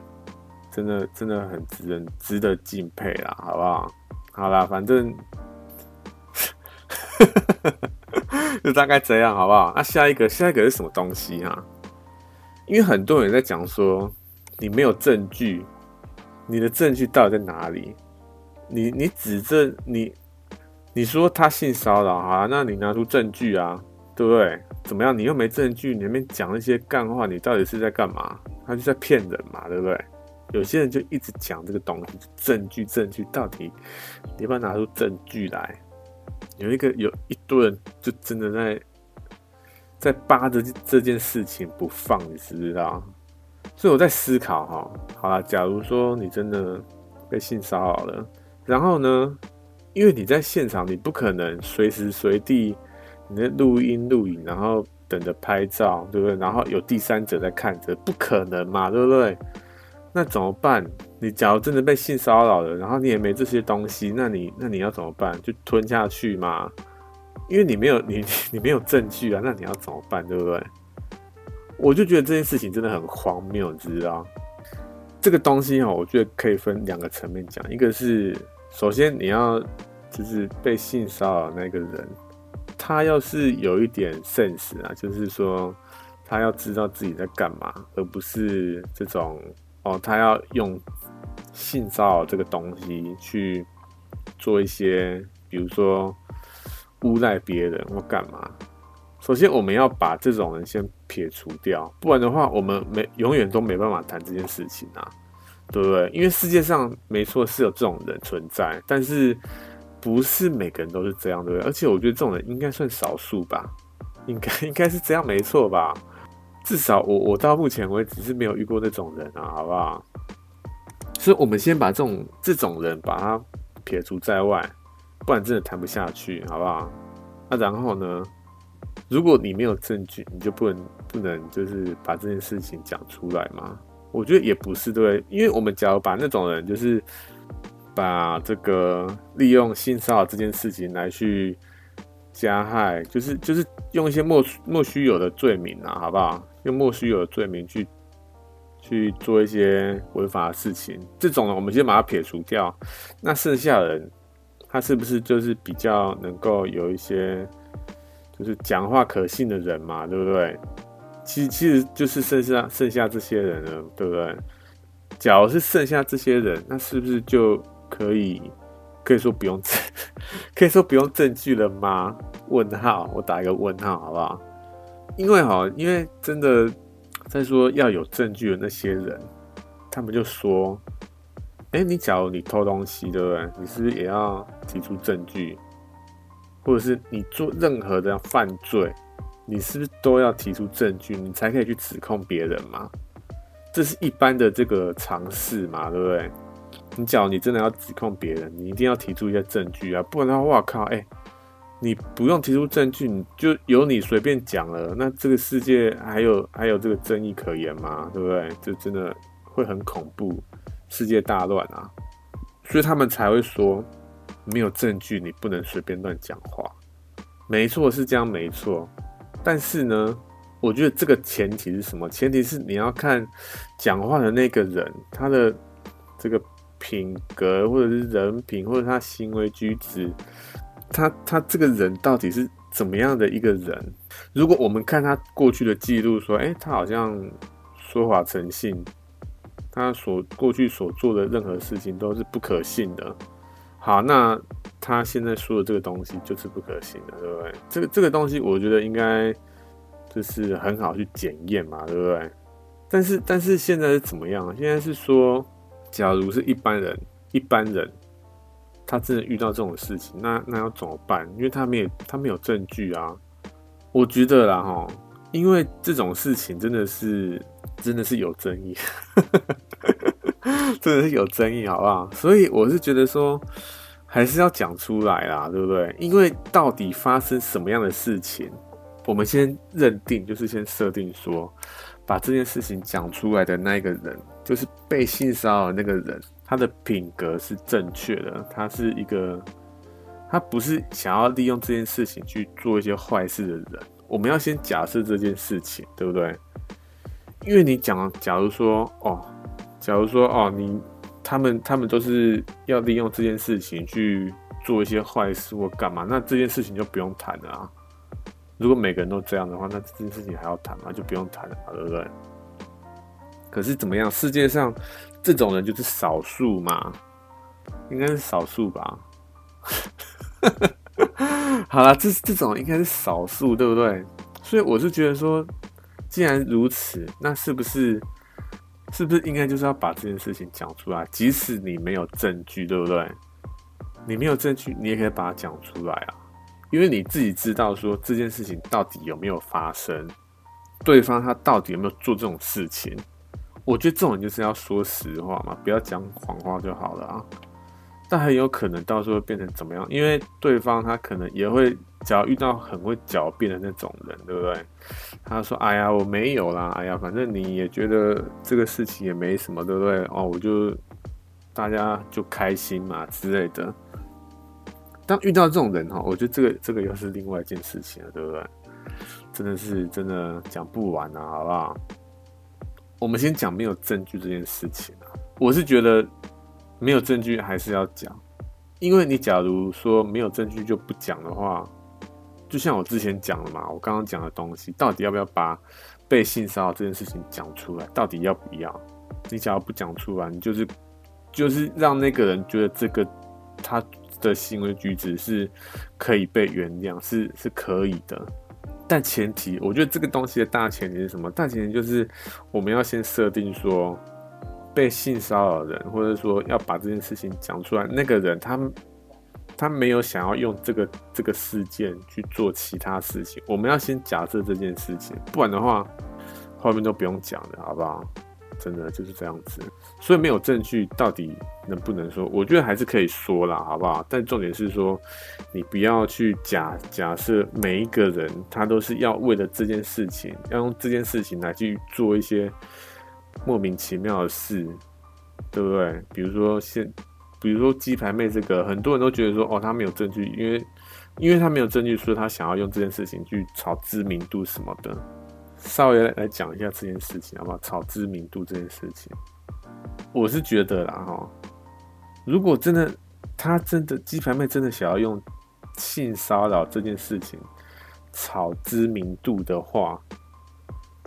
真的真的很值得值得敬佩啦，好不好？好啦，反正 [laughs] 就大概这样，好不好？那、下一个下一个是什么东西啊？因为很多人在讲说你没有证据，你的证据到底在哪里？你你指证你你说他性骚扰啊，那你拿出证据啊，对不对？怎么样？你又没证据，你那边讲那些干话，你到底是在干嘛？他就在骗人嘛，对不对？有些人就一直讲这个东西，证据，证据，到底你要不要拿出证据来？有一个有一堆人就真的在在扒着这件事情不放，你知不知道？所以我在思考哈，好啦，假如说你真的被性骚扰了，然后呢，因为你在现场，你不可能随时随地。你在录音录影，然后等着拍照，对不对？然后有第三者在看着，不可能嘛，对不对？那怎么办？你假如真的被性骚扰了，然后你也没这些东西，那你那你要怎么办？就吞下去嘛？因为你没有你 [laughs] 你没有证据啊，那你要怎么办？对不对？我就觉得这件事情真的很荒谬，你知道？这个东西哈，我觉得可以分两个层面讲，一个是首先你要就是被性骚扰那个人。他要是有一点 sense 啊，就是说他要知道自己在干嘛，而不是这种哦，他要用性骚扰这个东西去做一些，比如说诬赖别人或干嘛。首先，我们要把这种人先撇除掉，不然的话，我们没永远都没办法谈这件事情啊，对不对？因为世界上没错是有这种人存在，但是。不是每个人都是这样，对不对？而且我觉得这种人应该算少数吧，应该 [laughs] 应该是这样，没错吧？至少我我到目前为止是没有遇过那种人啊，好不好？所以，我们先把这种这种人把他撇除在外，不然真的谈不下去，好不好？那然后呢？如果你没有证据，你就不能不能就是把这件事情讲出来吗？我觉得也不是，对不对？因为我们假如把那种人就是。把这个利用性骚扰这件事情来去加害，就是就是用一些莫莫须有的罪名啊，好不好？用莫须有的罪名去去做一些违法的事情，这种呢，我们先把它撇除掉。那剩下人，他是不是就是比较能够有一些，就是讲话可信的人嘛，对不对？其实其实就是剩下剩下这些人了，对不对？假如是剩下这些人，那是不是就可以可以说不用证，[laughs] 可以说不用证据了吗？问号，我打一个问号，好不好？因为哈，因为真的再说要有证据的那些人，他们就说：“哎，你假如你偷东西，对不对？你是不是也要提出证据？或者是你做任何的犯罪，你是不是都要提出证据，你才可以去指控别人嘛？这是一般的这个常识嘛，对不对？你假如你真的要指控别人，你一定要提出一些证据啊，不然的话，哇靠，哎。”你不用提出证据，你就由你随便讲了，那这个世界还有还有这个争议可言吗？对不对？就真的会很恐怖，世界大乱啊！所以他们才会说，没有证据你不能随便乱讲话。没错，是这样，没错。但是呢，我觉得这个前提是什么？前提是你要看讲话的那个人，他的这个品格，或者是人品，或者他行为举止。他他这个人到底是怎么样的一个人？如果我们看他过去的记录，说，哎，他好像说话诚信，他所过去所做的任何事情都是不可信的。好，那他现在说的这个东西就是不可信的，对不对？这个这个东西，我觉得应该就是很好去检验嘛，对不对？但是但是现在是怎么样？现在是说，假如是一般人，一般人。他真的遇到这种事情，那那要怎么办？因为他没有他没有证据啊。我觉得啦哈，因为这种事情真的是真的是有争议，[laughs] 真的是有争议，好不好？所以我是觉得说，还是要讲出来啦，对不对？因为到底发生什么样的事情，我们先认定，就是先设定说，把这件事情讲出来的那个人，就是被性骚扰那个人。他的品格是正确的，他是一个，他不是想要利用这件事情去做一些坏事的人。我们要先假设这件事情，对不对？因为你讲，假如说，哦，假如说，哦，你他们他们都是要利用这件事情去做一些坏事或干嘛，那这件事情就不用谈了啊。如果每个人都这样的话，那这件事情还要谈吗？就不用谈了，对不对？可是怎么样？世界上这种人就是少数嘛，应该是少数吧。[laughs] 好了，这这种应该是少数，对不对？所以我是觉得说，既然如此，那是不是是不是应该就是要把这件事情讲出来？即使你没有证据，对不对？你没有证据，你也可以把它讲出来啊，因为你自己知道说这件事情到底有没有发生，对方他到底有没有做这种事情。我觉得这种就是要说实话嘛，不要讲谎话就好了啊。但很有可能到时候变成怎么样？因为对方他可能也会，只要遇到很会狡辩的那种人，对不对？他说：“哎呀，我没有啦，哎呀，反正你也觉得这个事情也没什么，对不对？哦，我就大家就开心嘛之类的。”当遇到这种人哈，我觉得这个这个又是另外一件事情了，对不对？真的是真的讲不完啊，好不好？我们先讲没有证据这件事情啊，我是觉得没有证据还是要讲，因为你假如说没有证据就不讲的话，就像我之前讲的嘛，我刚刚讲的东西，到底要不要把被性骚扰这件事情讲出来？到底要不要？你假如不讲出来，你就是就是让那个人觉得这个他的行为举止是可以被原谅，是是可以的。但前提，我觉得这个东西的大前提是什么？大前提就是我们要先设定说，被性骚扰人，或者说要把这件事情讲出来，那个人他他没有想要用这个这个事件去做其他事情。我们要先假设这件事情，不然的话，后面都不用讲了，好不好？真的就是这样子，所以没有证据，到底能不能说？我觉得还是可以说啦，好不好？但重点是说，你不要去假假设每一个人他都是要为了这件事情，要用这件事情来去做一些莫名其妙的事，对不对？比如说现，比如说鸡排妹这个，很多人都觉得说，哦，他没有证据，因为因为他没有证据，所以他想要用这件事情去炒知名度什么的。稍微来讲一下这件事情，好不好？炒知名度这件事情，我是觉得啦哈，如果真的他真的鸡排妹真的想要用性骚扰这件事情炒知名度的话，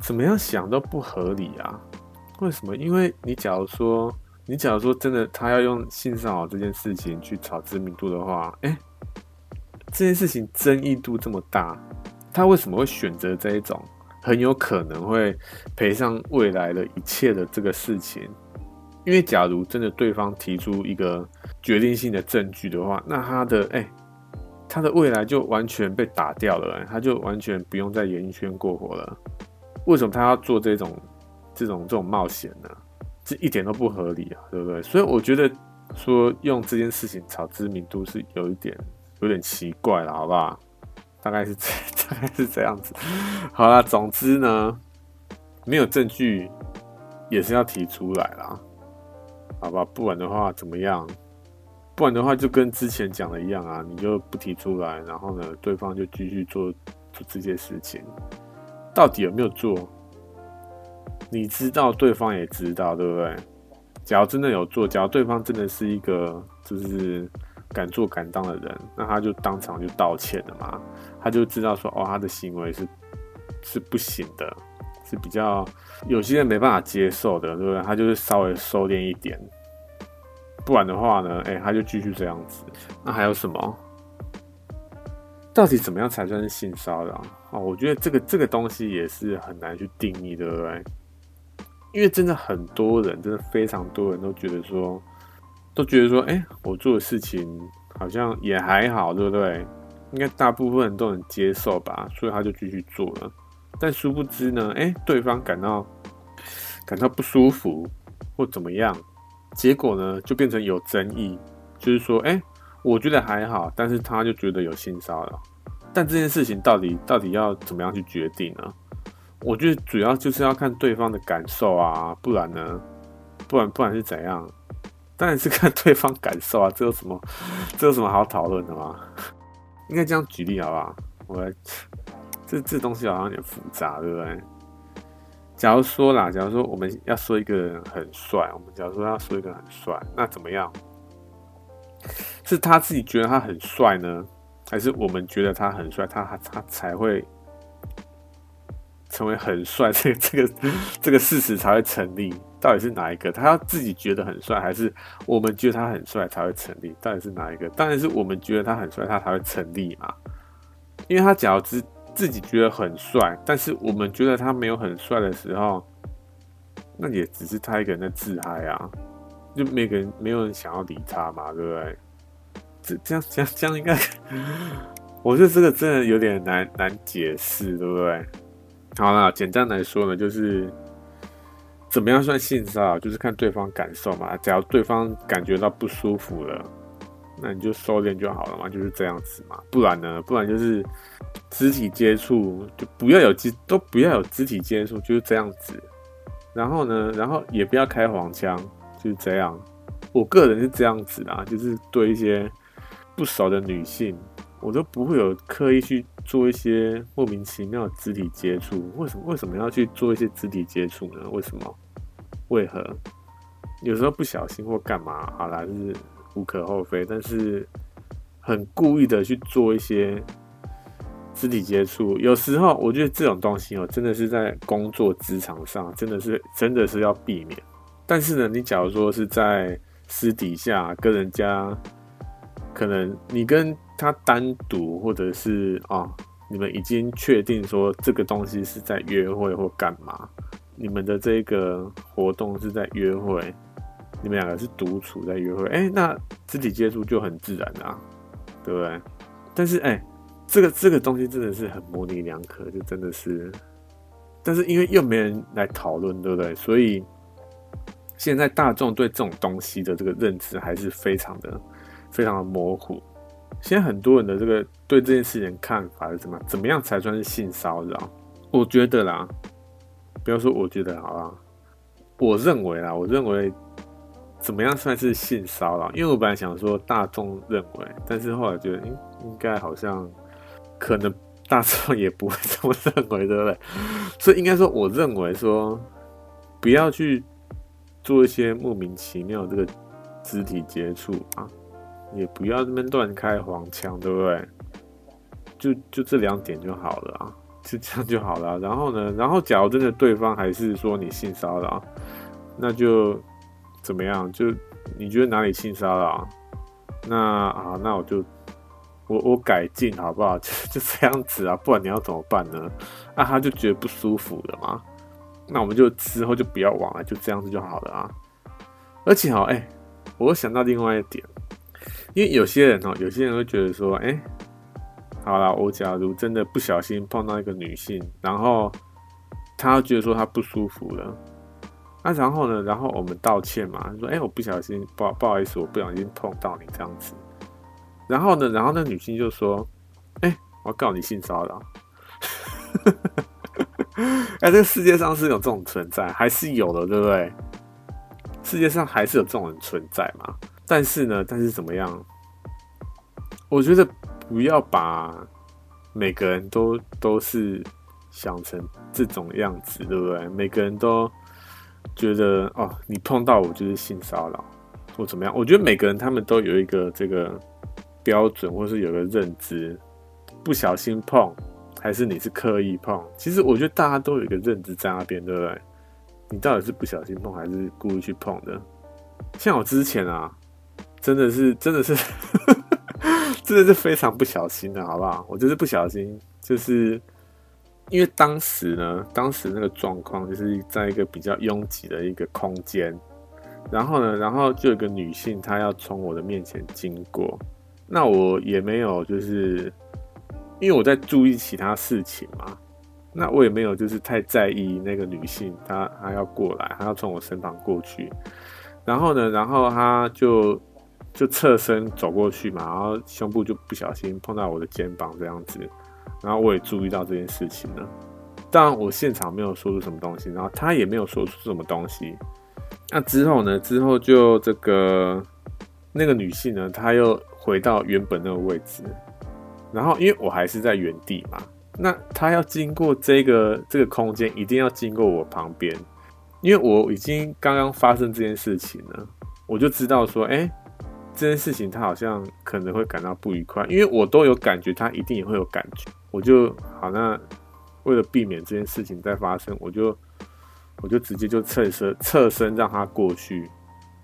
怎么样想都不合理啊？为什么？因为你假如说，你假如说真的他要用性骚扰这件事情去炒知名度的话，哎，这件事情争议度这么大，他为什么会选择这一种很有可能会赔上未来的一切的这个事情？因为假如真的对方提出一个决定性的证据的话，那他的哎。他的未来就完全被打掉了，他就完全不用在演艺圈过活了。为什么他要做这种、这种、这种冒险呢？这一点都不合理啊，对不对？所以我觉得说用这件事情炒知名度是有一点、有点奇怪了，好不好？大概是这，[laughs] 大概是这样子。好啦，总之呢，没有证据也是要提出来啦，好吧？不然的话怎么样？不然的话，就跟之前讲的一样啊，你就不提出来，然后呢，对方就继续做做这些事情，到底有没有做？你知道，对方也知道，对不对？假如真的有做，假如对方真的是一个就是敢做敢当的人，那他就当场就道歉了嘛，他就知道说，哦，他的行为是是不行的，是比较有些人没办法接受的，对不对？他就是稍微收敛一点。不然的话呢，哎、他就继续这样子。那还有什么？到底怎么样才算是性骚扰？哦，我觉得这个这个东西也是很难去定义，对不对？因为真的很多人，真的非常多人都觉得说，都觉得说，哎、我做的事情好像也还好，对不对？应该大部分人都能接受吧，所以他就继续做了。但殊不知呢，哎、对方感到感到不舒服或怎么样。结果呢，就变成有争议，就是说，哎、我觉得还好，但是他就觉得有性骚扰。但这件事情到底到底要怎么样去决定呢？我觉得主要就是要看对方的感受啊，不然呢，不然不然是怎样？当然是看对方感受啊，这有什么这有什么好讨论的吗？应该这样举例好不好？我来，这这东西好像有点复杂，对不对？假如说啦，假如说我们要说一个人很帅，我们假如说要说一个人很帅，那怎么样？是他自己觉得他很帅呢，还是我们觉得他很帅，他他他才会成为很帅？[laughs] 这个这个这个事实才会成立？到底是哪一个？他要自己觉得很帅，还是我们觉得他很帅才会成立？到底是哪一个？当然是我们觉得他很帅，他才会成立嘛。因为他假如只自己觉得很帅，但是我们觉得他没有很帅的时候，那也只是他一个人在自嗨啊，就每个人没有人想要理他嘛，对不对？这这样这样这样应该，我觉得这个真的有点难难解释，对不对？好啦，简单来说呢，就是怎么样算性骚扰，就是看对方感受嘛。只要对方感觉到不舒服了。那你就收敛就好了嘛，就是这样子嘛。不然呢？不然就是肢体接触，就不要有肢，都不要有肢体接触，就是这样子。然后呢，然后也不要开黄腔，就是这样。我个人是这样子啦，就是对一些不熟的女性，我都不会有刻意去做一些莫名其妙的肢体接触。为什么？为什么要去做一些肢体接触呢？为什么？为何？有时候不小心或干嘛？好啦，就是。无可厚非，但是很故意的去做一些肢体接触，有时候我觉得这种东西哦，真的是在工作职场上，真的是真的是要避免。但是呢，你假如说是在私底下跟人家，可能你跟他单独，或者是啊、你们已经确定说这个东西是在约会或干嘛，你们的这个活动是在约会。你们两个是独处在约会，哎、那肢体接触就很自然啊，对不对？但是，哎、这个这个东西真的是很模棱两可，就真的是，但是因为又没人来讨论，对不对？所以现在大众对这种东西的这个认知还是非常的、非常的模糊。现在很多人的这个对这件事情看法是什么？怎么样才算是性骚扰？我觉得啦，不要说我觉得好啦，我认为啦，我认为。怎么样算是性骚扰？因为我本来想说大众认为，但是后来觉得应应该好像可能大众也不会这么认为，对不对？所以应该说，我认为说不要去做一些莫名其妙的这个肢体接触啊，也不要那边乱开黄腔，对不对？就就这两点就好了啊，就这样就好了。然后呢，然后假如真的对方还是说你性骚扰，那就怎么样？就你觉得哪里性骚扰？那啊，那我就我我改进好不好？[laughs] 就就这样子啊，不然你要怎么办呢？那他就觉得不舒服了嘛。那我们就之后就不要往了，就这样子就好了啊。而且好，哎、欸，我想到另外一点，因为有些人哦，有些人会觉得说，哎、好啦，我假如真的不小心碰到一个女性，然后他觉得说他不舒服了，那然后呢，然后我们道歉嘛，说，哎、我不小心，不不好意思，我不小心碰到你这样子。然后呢，然后那女性就说，哎、我要告你性骚扰。[laughs] 哎，这个世界上是有这种存在，还是有的，对不对？世界上还是有这种人存在嘛？但是呢，但是怎么样？我觉得不要把每个人都都是想成这种样子，对不对？每个人都觉得哦，你碰到我就是性骚扰，或怎么样？我觉得每个人他们都有一个这个标准，或是有个认知，不小心碰。还是你是刻意碰？其实我觉得大家都有一个认知在那边，对不对？你到底是不小心碰，还是故意去碰的？像我之前啊，真的是，真的是，[laughs] 真的是非常不小心的，好不好？我就是不小心，就是因为当时呢，当时那个状况就是在一个比较拥挤的一个空间，然后呢，然后就有一个女性她要从我的面前经过，那我也没有就是。因为我在注意其他事情嘛，那我也没有就是太在意那个女性，她她要过来，她要从我身旁过去，然后呢，然后她就就侧身走过去嘛，然后胸部就不小心碰到我的肩膀这样子，然后我也注意到这件事情了，当然我现场没有说出什么东西，然后她也没有说出什么东西，那之后呢，之后就这个那个女性呢，她又回到原本那个位置。然后，因为我还是在原地嘛，那她要经过这个这个空间，一定要经过我旁边，因为我已经刚刚发生这件事情了，我就知道说，哎，这件事情他好像可能会感到不愉快，因为我都有感觉，他一定也会有感觉，我就好，那为了避免这件事情再发生，我就我就直接就侧身侧身让他过去，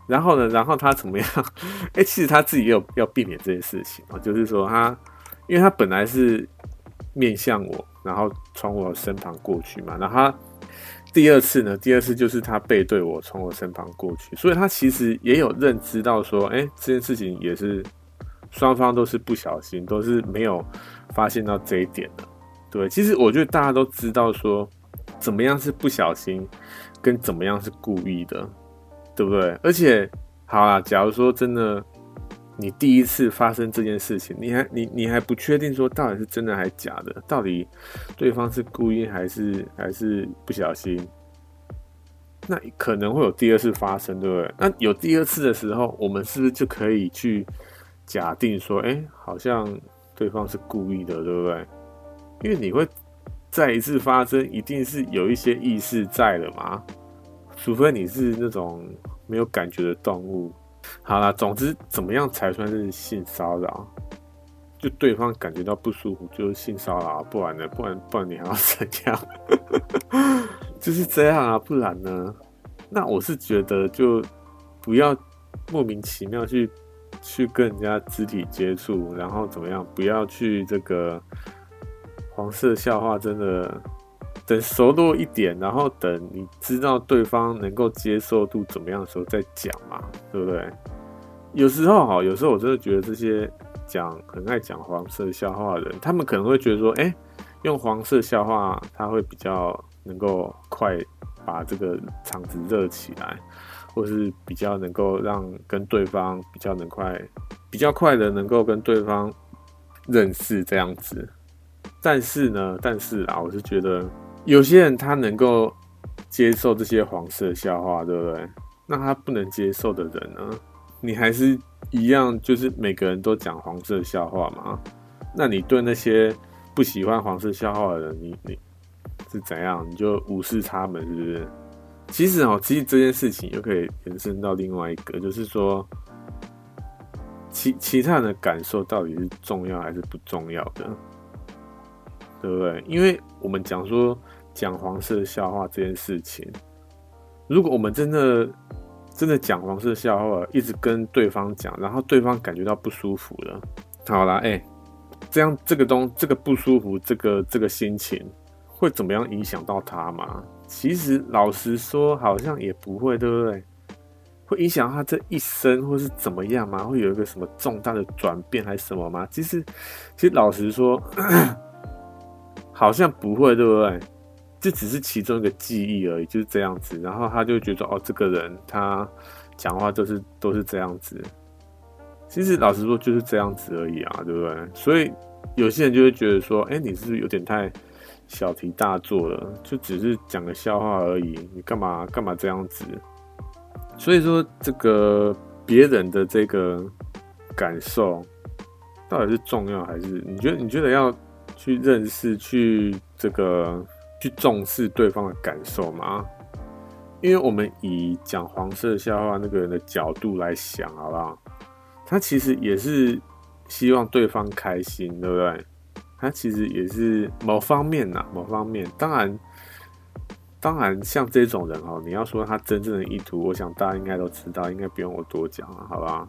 然后呢，然后他怎么样？[laughs] 哎，其实他自己也有要避免这件事情啊，就是说他。因为他本来是面向我，然后从我身旁过去嘛，然后他第二次呢，第二次就是他背对我从我身旁过去，所以他其实也有认知到说，哎，这件事情也是双方都是不小心，都是没有发现到这一点了，对。其实我觉得大家都知道说，怎么样是不小心，跟怎么样是故意的，对不对？而且，好啦，假如说真的。你第一次发生这件事情，你还你你还不确定说到底是真的还是假的，到底对方是故意还是还是不小心？那可能会有第二次发生，对不对？那有第二次的时候，我们是不是就可以去假定说，哎、好像对方是故意的，对不对？因为你会再一次发生，一定是有一些意识在的嘛，除非你是那种没有感觉的动物。好啦，总之怎么样才算是性骚扰？就对方感觉到不舒服就是性骚扰，不然呢？不然不然你还要怎样？[laughs] 就是这样啊，不然呢？那我是觉得就不要莫名其妙去去跟人家肢体接触，然后怎么样？不要去这个黄色笑话，真的。等熟络一点，然后等你知道对方能够接受度怎么样的时候再讲嘛，对不对？有时候哈，有时候我真的觉得这些讲很爱讲黄色笑话的人，他们可能会觉得说，哎，用黄色笑话他会比较能够快把这个场子热起来，或是比较能够让跟对方比较能快、比较快的能够跟对方认识这样子。但是呢，但是啊，我是觉得。有些人他能够接受这些黄色笑话，对不对？那他不能接受的人呢？你还是一样，就是每个人都讲黄色笑话嘛？那你对那些不喜欢黄色笑话的人，你你是怎样？你就无视他们，是不是？其实哦，其实这件事情又可以延伸到另外一个，就是说，其其他人的感受到底是重要还是不重要的？对不对？因为我们讲说讲黄色笑话这件事情，如果我们真的真的讲黄色笑话，一直跟对方讲，然后对方感觉到不舒服了，好啦，哎，这样这个东这个不舒服，这个这个心情会怎么样影响到他吗？其实老实说，好像也不会，对不对？会影响他这一生，或是怎么样吗？会有一个什么重大的转变，还是什么吗？其实，其实老实说，[coughs] 好像不会，对不对？这只是其中一个记忆而已，就是这样子。然后他就觉得，哦，这个人他讲话就是都是这样子。其实老实说，就是这样子而已啊，对不对？所以有些人就会觉得说，哎，你是不是有点太小题大做了？就只是讲个笑话而已，你干嘛干嘛这样子？所以说，这个别人的这个感受到底是重要还是你觉得？你觉得要去认识、去这个、去重视对方的感受吗？因为我们以讲黄色笑话那个人的角度来想，好不好？他其实也是希望对方开心，对不对？他其实也是某方面呐，某方面，当然。当然，像这种人哦，你要说他真正的意图，我想大家应该都知道，应该不用我多讲了，好吧？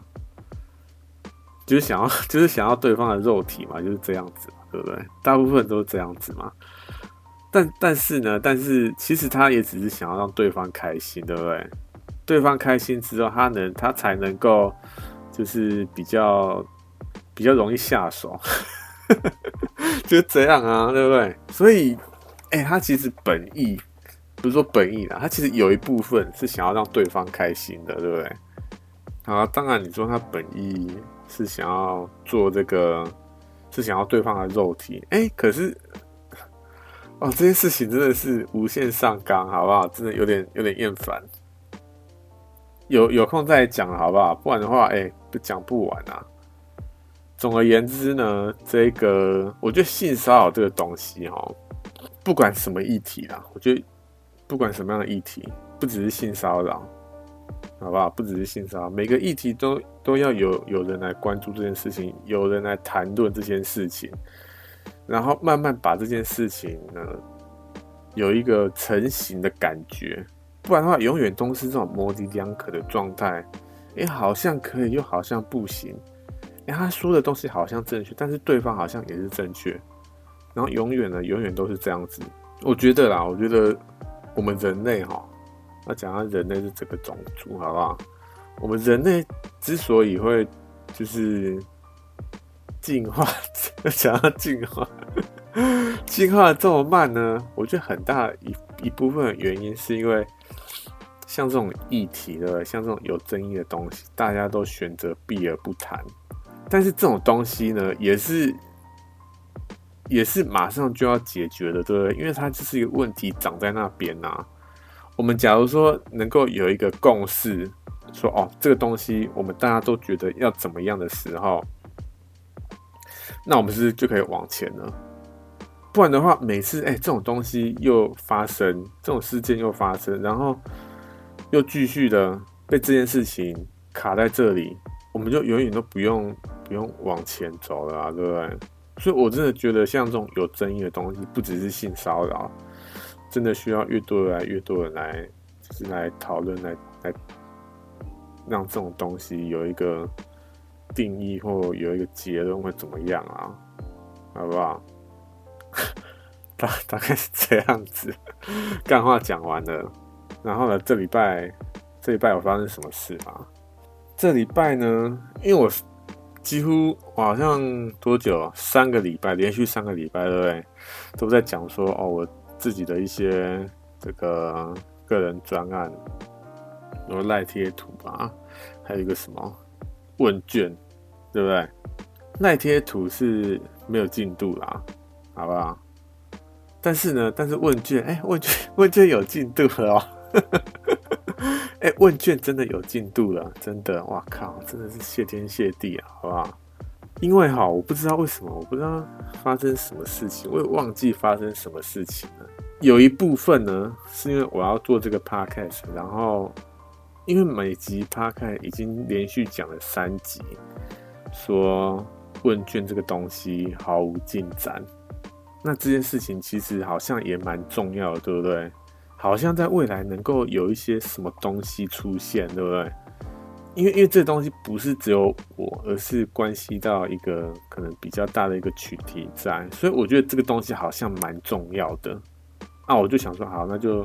就是想要，[laughs] 就是想要对方的肉体嘛，就是这样子，对不对？大部分都是这样子嘛。但但是呢，但是其实他也只是想要让对方开心，对不对？对方开心之后，他能，他才能够，就是比较比较容易下手，[laughs] [laughs] 就这样啊，对不对？所以，哎、他其实本意。不是说本意啦，他其实有一部分是想要让对方开心的，对不对？啊，当然你说他本意是想要做这个，是想要对方的肉体，哎、可是哦，这件事情真的是无限上纲，好不好？真的有点有点厌烦，有有空再讲好不好？不然的话，哎、欸，不讲不完啊。总而言之呢，这个我觉得性骚扰这个东西哈，不管什么议题啦，我觉得。不管什么样的议题，不只是性骚扰，好不好？不只是性骚扰，每个议题都都要有有人来关注这件事情，有人来谈论这件事情，然后慢慢把这件事情呢有一个成型的感觉。不然的话，永远都是这种模棱两可的状态。哎，好像可以，又好像不行。哎，他说的东西好像正确，但是对方好像也是正确。然后永远呢，永远都是这样子。我觉得啦，我觉得。我们人类哈，那讲到人类是这个种族，好不好？我们人类之所以会就是进化，[laughs] 想要进化，进化这么慢呢？我觉得很大一一部分的原因是因为像这种议题的，像这种有争议的东西，大家都选择避而不谈。但是这种东西呢，也是。也是马上就要解决的，对不对？因为它就是一个问题长在那边呐、我们假如说能够有一个共识，说哦，这个东西我们大家都觉得要怎么样的时候，那我们是不是就可以往前了？不然的话，每次哎、这种东西又发生，这种事件又发生，然后又继续的被这件事情卡在这里，我们就永远都不用不用往前走了啊，对不对？所以，我真的觉得像这种有争议的东西，不只是性骚扰，真的需要越多来越多人来，就是来讨论，来来让这种东西有一个定义或有一个结论会怎么样啊？好不好？[laughs] 大大概是这样子。干话讲完了，然后呢，这礼拜这礼拜有发生什么事吗？这礼拜呢，因为我。几乎我好像多久？三个礼拜，连续三个礼拜，对不对？都在讲说哦，我自己的一些这个个人专案，有赖贴图吧，还有一个什么问卷，对不对？赖贴图是没有进度啦，好不好？但是呢，但是问卷，哎，问卷 [laughs] 问卷有进度了哦。哎、问卷真的有进度了，真的，哇靠，真的是谢天谢地啊，好不好？因为哈，我不知道为什么，我不知道发生什么事情，我也忘记发生什么事情了。有一部分呢，是因为我要做这个 podcast，然后因为每集 podcast 已经连续讲了三集，说问卷这个东西毫无进展，那这件事情其实好像也蛮重要的，对不对？好像在未来能够有一些什么东西出现，对不对？因为因为这东西不是只有我，而是关系到一个可能比较大的一个群体在，所以我觉得这个东西好像蛮重要的。啊，我就想说，好，那就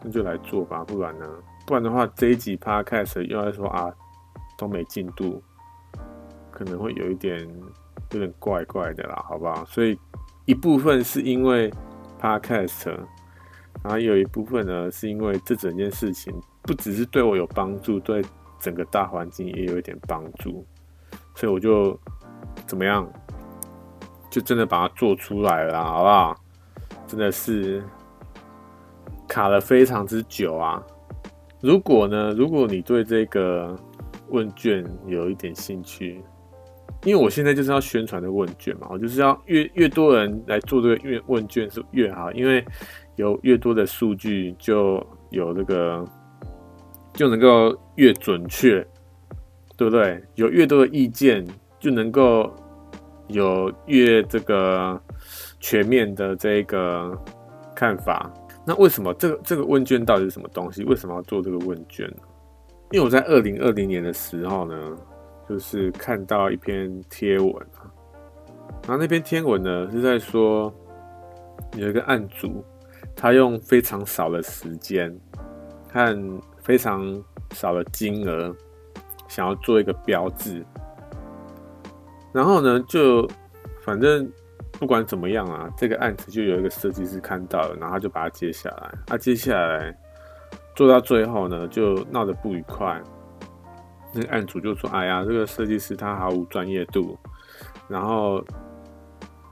那就来做吧，不然呢？不然的话，这一集 Podcast 又要说啊，都没进度，可能会有一点有点怪怪的啦，好不好？所以一部分是因为 Podcast，然后有一部分呢是因为这整件事情不只是对我有帮助，对。整个大环境也有一点帮助，所以我就怎么样，就真的把它做出来了，好不好？真的是卡了非常之久啊！如果呢，如果你对这个问卷有一点兴趣，因为我现在就是要宣传的问卷嘛，我就是要越越多人来做这个越问卷是越好，因为有越多的数据就有那个。就能够越准确，对不对？有越多的意见，就能够有越这个全面的这个看法。那为什么这个这个问卷到底是什么东西？为什么要做这个问卷呢？因为我在二零二零年的时候呢，就是看到一篇贴文啊，然后那篇贴文呢是在说有一个案主，他用非常少的时间和非常少的金额，想要做一个标志，然后呢，就反正不管怎么样啊，这个案子就有一个设计师看到了，然后他就把它接下来。他、啊、接下来做到最后呢，就闹得不愉快。那个案主就说：“哎呀，这个设计师他毫无专业度。”然后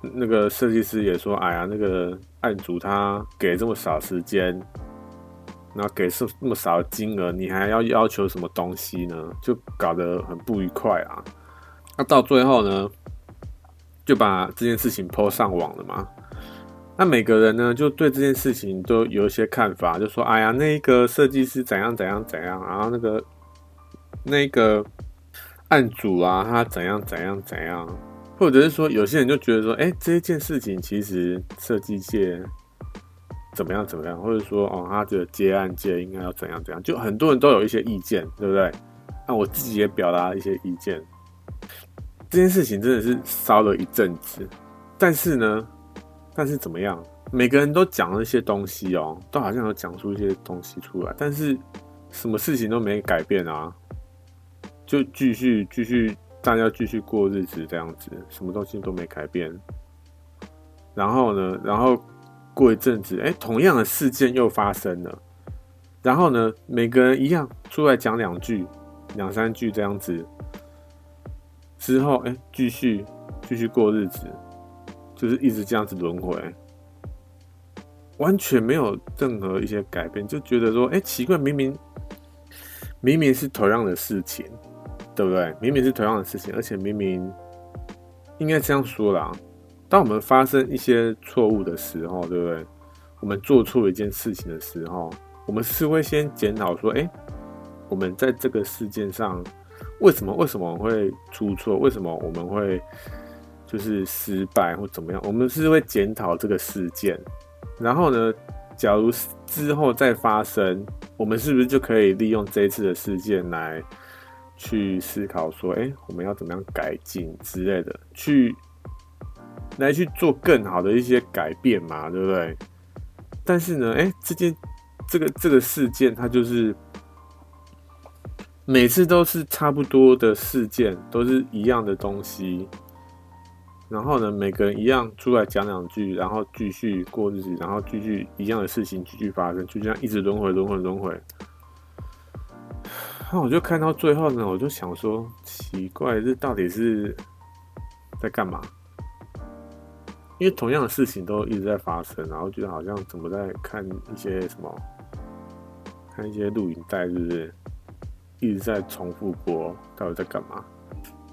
那个设计师也说：“哎呀，那个案主他给这么少时间。”然后给是这么少金额，你还要要求什么东西呢？就搞得很不愉快啊！那到最后呢，就把这件事情 po 上网了嘛。那每个人呢，就对这件事情都有一些看法，就说：“哎呀，那个设计师怎样怎样怎样，然后那个那个案主啊，他怎样怎样怎样。”或者是说，有些人就觉得说：“哎，这一件事情其实设计界。”怎么样？怎么样？或者说，哦，他觉得接案界应该要怎样怎样？就很多人都有一些意见，对不对？那我自己也表达了一些意见。这件事情真的是烧了一阵子，但是呢，但是怎么样？每个人都讲了一些东西哦，都好像有讲出一些东西出来，但是什么事情都没改变啊，就继续继续，大家继续过日子这样子，什么东西都没改变。然后呢，然后。过一阵子，哎，同样的事件又发生了。然后呢，每个人一样出来讲两句、两三句这样子。之后，哎，继续继续过日子，就是一直这样子轮回，完全没有任何一些改变，就觉得说，哎，奇怪，明明明明是同样的事情，对不对？明明是同样的事情，而且明明应该这样说啦。当我们发生一些错误的时候，对不对？我们做错一件事情的时候，我们是会先检讨说：哎，我们在这个事件上，为什么为什么会出错？为什么我们会就是失败或怎么样？我们是会检讨这个事件，然后呢，假如之后再发生，我们是不是就可以利用这一次的事件来去思考说：哎，我们要怎么样改进之类的？去。来去做更好的一些改变嘛，对不对？但是呢，哎，这件这个这个事件，它就是每次都是差不多的事件，都是一样的东西。然后呢，每个人一样出来讲两句，然后继续过日子，然后继续一样的事情继续发生，就这样一直轮回轮回轮回。那我就看到最后呢，我就想说，奇怪，这到底是在干嘛？因为同样的事情都一直在发生，然后觉得好像怎么在看一些什么，看一些录影带，是不是一直在重复播？到底在干嘛？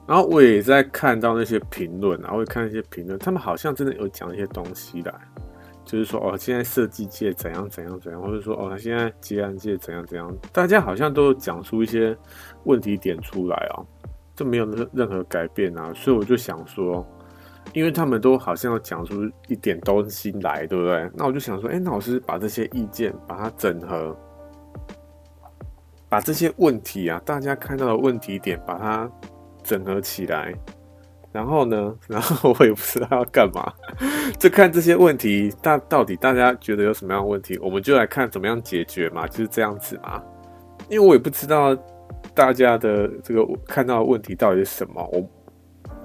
然后我也在看到那些评论，然后会看一些评论，他们好像真的有讲一些东西来，就是说哦，现在设计界怎样怎样怎样，或者说哦，他现在接案界怎样怎样，大家好像都讲出一些问题点出来哦，就没有任任何改变啊，所以我就想说。因为他们都好像要讲出一点东西来，对不对？那我就想说，哎，那老师把这些意见把它整合，把这些问题啊，大家看到的问题点，把它整合起来。然后呢，[laughs] 然后我也不知道要干嘛，[laughs] 就看这些问题大到底大家觉得有什么样的问题，我们就来看怎么样解决嘛，就是这样子嘛。因为我也不知道大家的这个看到的问题到底是什么，我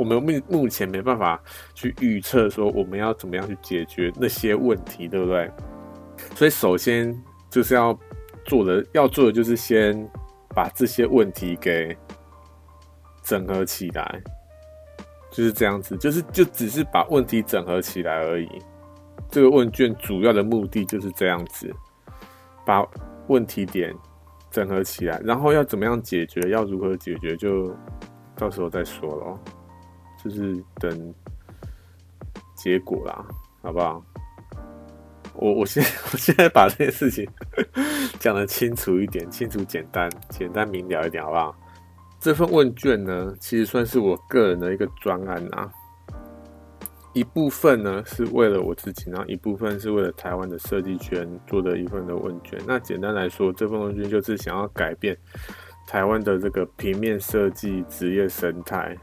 我们目目前没办法去预测说我们要怎么样去解决那些问题，对不对？所以首先就是要做的，要做的就是先把这些问题给整合起来。就是这样子，就是就只是把问题整合起来而已。这个问卷主要的目的就是这样子，把问题点整合起来，然后要怎么样解决，要如何解决，就到时候再说咯。就是等结果啦，好不好？我我现我现在把这件事情 [laughs] 讲得清楚一点，清楚简单，简单明了一点，好不好？这份问卷呢，其实算是我个人的一个专案啊。一部分呢是为了我自己，然后一部分是为了台湾的设计圈做的一份的问卷。那简单来说，这份问卷就是想要改变台湾的这个平面设计职业生态。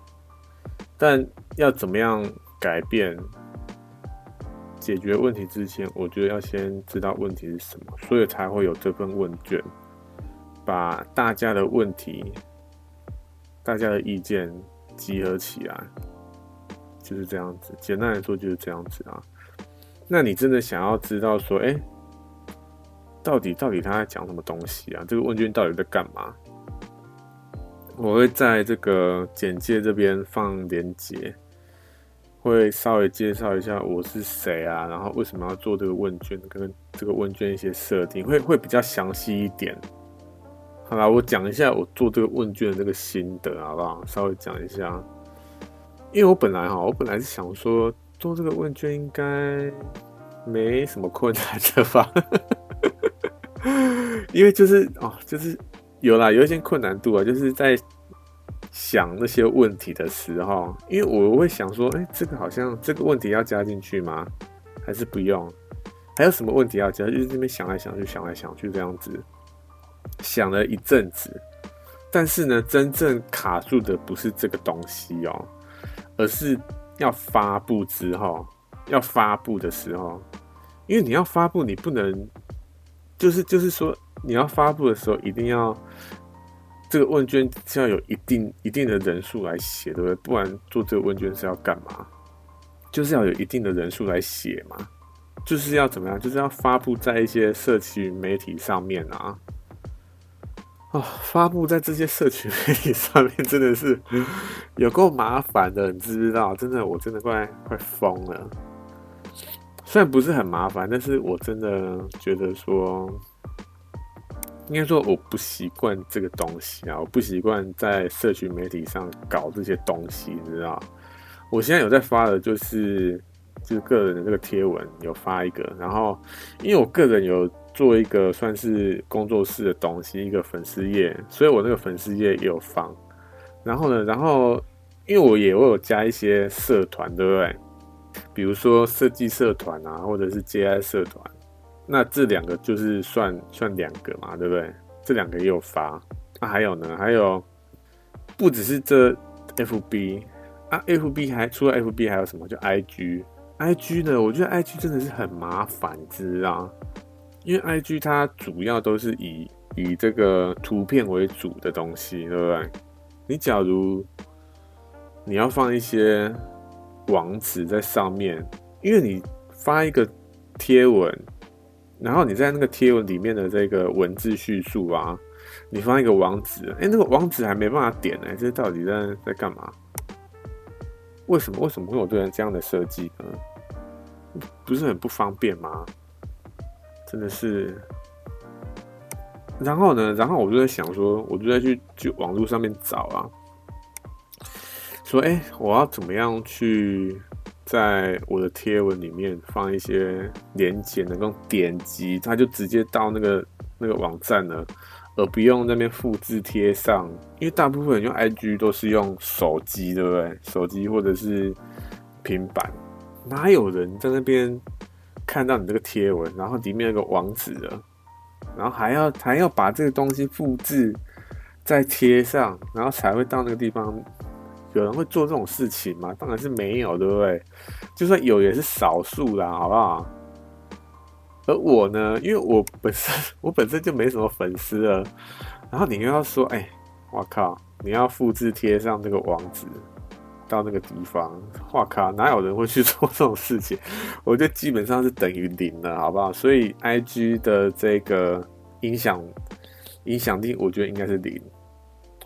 但要怎么样改变、解决问题之前，我觉得要先知道问题是什么，所以才会有这份问卷，把大家的问题。大家的意见集合起来，就是这样子。简单来说就是这样子啊。那你真的想要知道说，哎、到底到底他在讲什么东西啊？这个问卷到底在干嘛？我会在这个简介这边放连结，会稍微介绍一下我是谁啊，然后为什么要做这个问卷，跟这个问卷一些设定，会会比较详细一点。好啦，我讲一下我做这个问卷的这个心得，好不好？稍微讲一下，因为我本来哈，我本来是想说做这个问卷应该没什么困难的吧，因为就是哦，就是有啦，有一些困难度啊，就是在想那些问题的时候，因为我会想说，哎、这个好像这个问题要加进去吗？还是不用？还有什么问题要加？就是这边想来想去，想来想去这样子。想了一阵子，但是呢，真正卡住的不是这个东西哦，而是要发布之后，要发布的时候，因为你要发布，你不能，就是就是说，你要发布的时候，一定要这个问卷是要有一定一定的人数来写，对不对？不然做这个问卷是要干嘛？就是要有一定的人数来写嘛，就是要怎么样？就是要发布在一些社群媒体上面啊。哦，发布在这些社群媒体上面真的是有够麻烦的，你知不知道？真的，我真的快快疯了。虽然不是很麻烦，但是我真的觉得说，应该说我不习惯这个东西啊，我不习惯在社群媒体上搞这些东西，你知道？我现在有在发的就是就是个人的这个贴文，有发一个，然后因为我个人有。做一个算是工作室的东西，一个粉丝页，所以我那个粉丝页也有放。然后呢，然后因为我也我有加一些社团，对不对？比如说设计社团啊，或者是 JI 社团，那这两个就是算算两个嘛，对不对？这两个也有发。那、还有呢？还有不只是这 FB 啊，FB 还除了 FB 还有什么？就 IG，IG 呢？我觉得 IG 真的是很麻烦，知道？因为 IG 它主要都是以以这个图片为主的东西，对不对？你假如你要放一些网址在上面，因为你发一个贴文，然后你在那个贴文里面的这个文字叙述啊，你放一个网址，哎，那个网址还没办法点呢，这到底在在干嘛？为什么为什么会有这样这样的设计呢？不是很不方便吗？真的是，然后呢，然后我就在想说，我就在去去网络上面找啊，说，哎，我要怎么样去在我的贴文里面放一些连接，能够点击，它就直接到那个那个网站了，而不用那边复制贴上，因为大部分人用 IG 都是用手机，对不对？手机或者是平板，哪有人在那边看到你这个贴文，然后里面有个网址了，然后还要还要把这个东西复制再贴上，然后才会到那个地方。有人会做这种事情吗？当然是没有，对不对？就算有，也是少数啦，好不好？而我呢，因为我本身 [laughs] 我本身就没什么粉丝了，然后你又要说，哎、我靠，你要复制贴上这个网址到那个地方，哇靠，哪有人会去做这种事情？[laughs] 我觉得基本上是等于零了，好不好？所以，IG 的这个影响影响力，我觉得应该是零。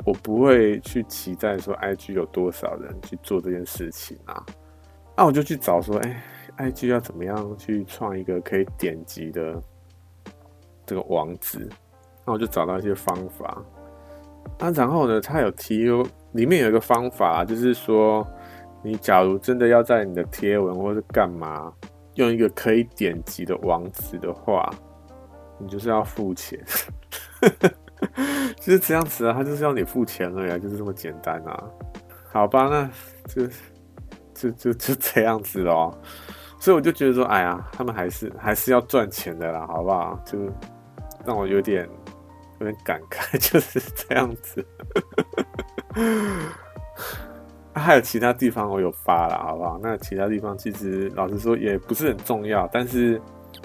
我不会去期待说 IG 有多少人去做这件事情啊，那我就去找说，哎、，IG 要怎么样去创一个可以点击的这个网址？那我就找到一些方法。啊，然后呢，他有提有里面有一个方法，就是说，你假如真的要在你的贴文或是干嘛用一个可以点击的网址的话，你就是要付钱。[laughs] 就是这样子啊，他就是要你付钱而已，就是这么简单啊。好吧，那就就就就这样子咯。所以我就觉得说，哎呀，他们还是还是要赚钱的啦，好不好？就让我有点有点感慨，[laughs] 就是这样子。[laughs] 还有其他地方我有发了，好不好？那其他地方其实老实说也不是很重要，但是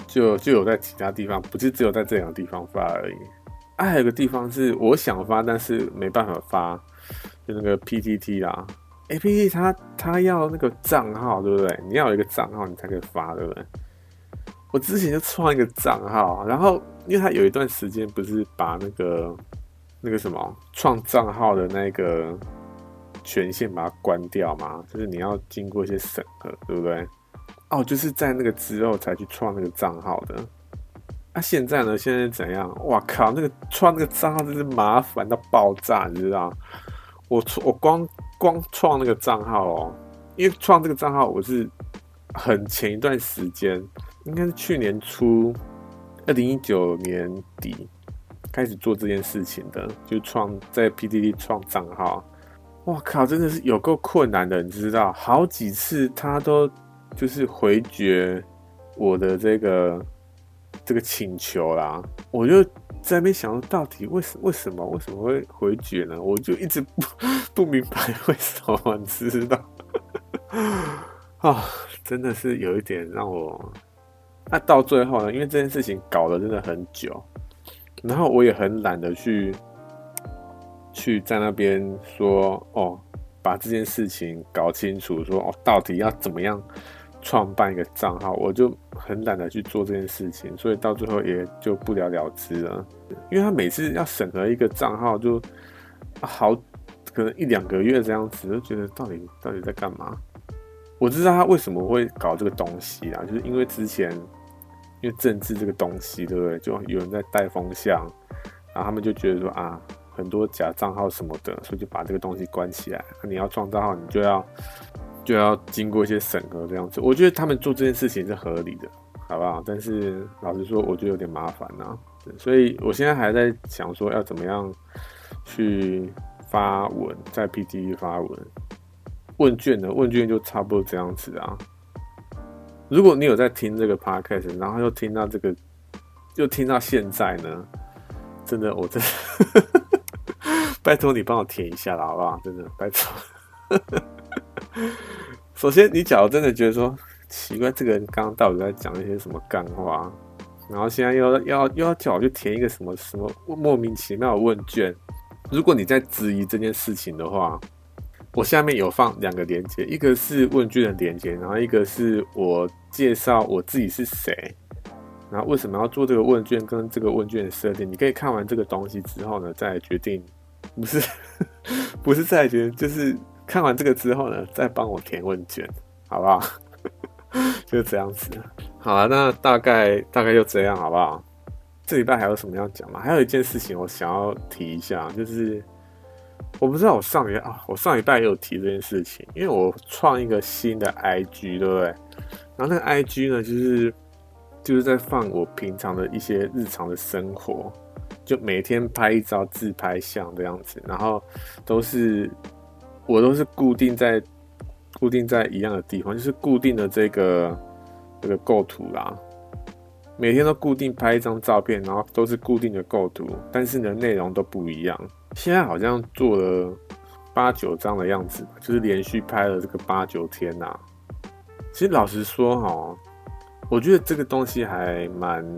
就就有在其他地方，不是只有在这两个地方发而已。啊，还有个地方是我想发，但是没办法发，就那个 PTT 啦。A P T 它它要那个账号，对不对？你要有一个账号，你才可以发，对不对？我之前就创一个账号，然后因为他有一段时间不是把那个那个什么创账号的那个权限把它关掉嘛，就是你要经过一些审核，对不对？哦，就是在那个之后才去创那个账号的。那、现在呢？现在怎样？哇靠！那个创那个账号真是麻烦到爆炸，你知道？我我光光创那个账号哦，因为创这个账号我是很前一段时间，应该是去年初，二零一九年底开始做这件事情的，就创在 PDD 创账号。哇靠！真的是有够困难的，你知道？好几次他都就是回绝我的这个。这个请求啦，我就在那边想，到底为什为什么为什么会回绝呢？我就一直不 [laughs] 不明白为什么，你知道？[laughs] 啊、真的是有一点让我……那、到最后呢，因为这件事情搞了真的很久，然后我也很懒得去去在那边说哦，把这件事情搞清楚，说哦，到底要怎么样？创办一个账号，我就很懒得去做这件事情，所以到最后也就不了了之了。因为他每次要审核一个账号，就好可能一两个月这样子，就觉得到底到底在干嘛？我知道他为什么会搞这个东西啊，就是因为之前因为政治这个东西，对不对？就有人在带风向，然后他们就觉得说啊，很多假账号什么的，所以就把这个东西关起来。你要创账号，你就要。就要经过一些审核这样子，我觉得他们做这件事情是合理的，好不好？但是老实说，我觉得有点麻烦呐，所以我现在还在想说要怎么样去发文，在 PTT 发文问卷呢？问卷就差不多这样子啊。如果你有在听这个 podcast，然后又听到这个，又听到现在呢，真的，我真的 [laughs] 拜托你帮我填一下了，好不好？真的，拜托。[laughs] 首先，你假如真的觉得说奇怪，这个人刚刚到底在讲一些什么干话，然后现在又要又要叫我去填一个什么什么莫名其妙的问卷，如果你在质疑这件事情的话，我下面有放两个连接，一个是问卷的连接，然后一个是我介绍我自己是谁，然后为什么要做这个问卷跟这个问卷的设定，你可以看完这个东西之后呢，再决定，不是 [laughs] 不是再决定，就是。看完这个之后呢，再帮我填问卷，好不好？[laughs] 就这样子。好了，那大概大概就这样，好不好？这礼拜还有什么要讲吗？还有一件事情我想要提一下，就是我不知道我上礼拜啊，我上礼拜也有提这件事情，因为我创一个新的 IG，对不对？然后那个 IG 呢，就是就是在放我平常的一些日常的生活，就每天拍一张自拍相这样子，然后都是。我都是固定在固定在一样的地方，就是固定的这个这个构图啦。每天都固定拍一张照片，然后都是固定的构图，但是呢，内容都不一样。现在好像做了八九张的样子，就是连续拍了这个八九天呐、其实老实说哈，我觉得这个东西还蛮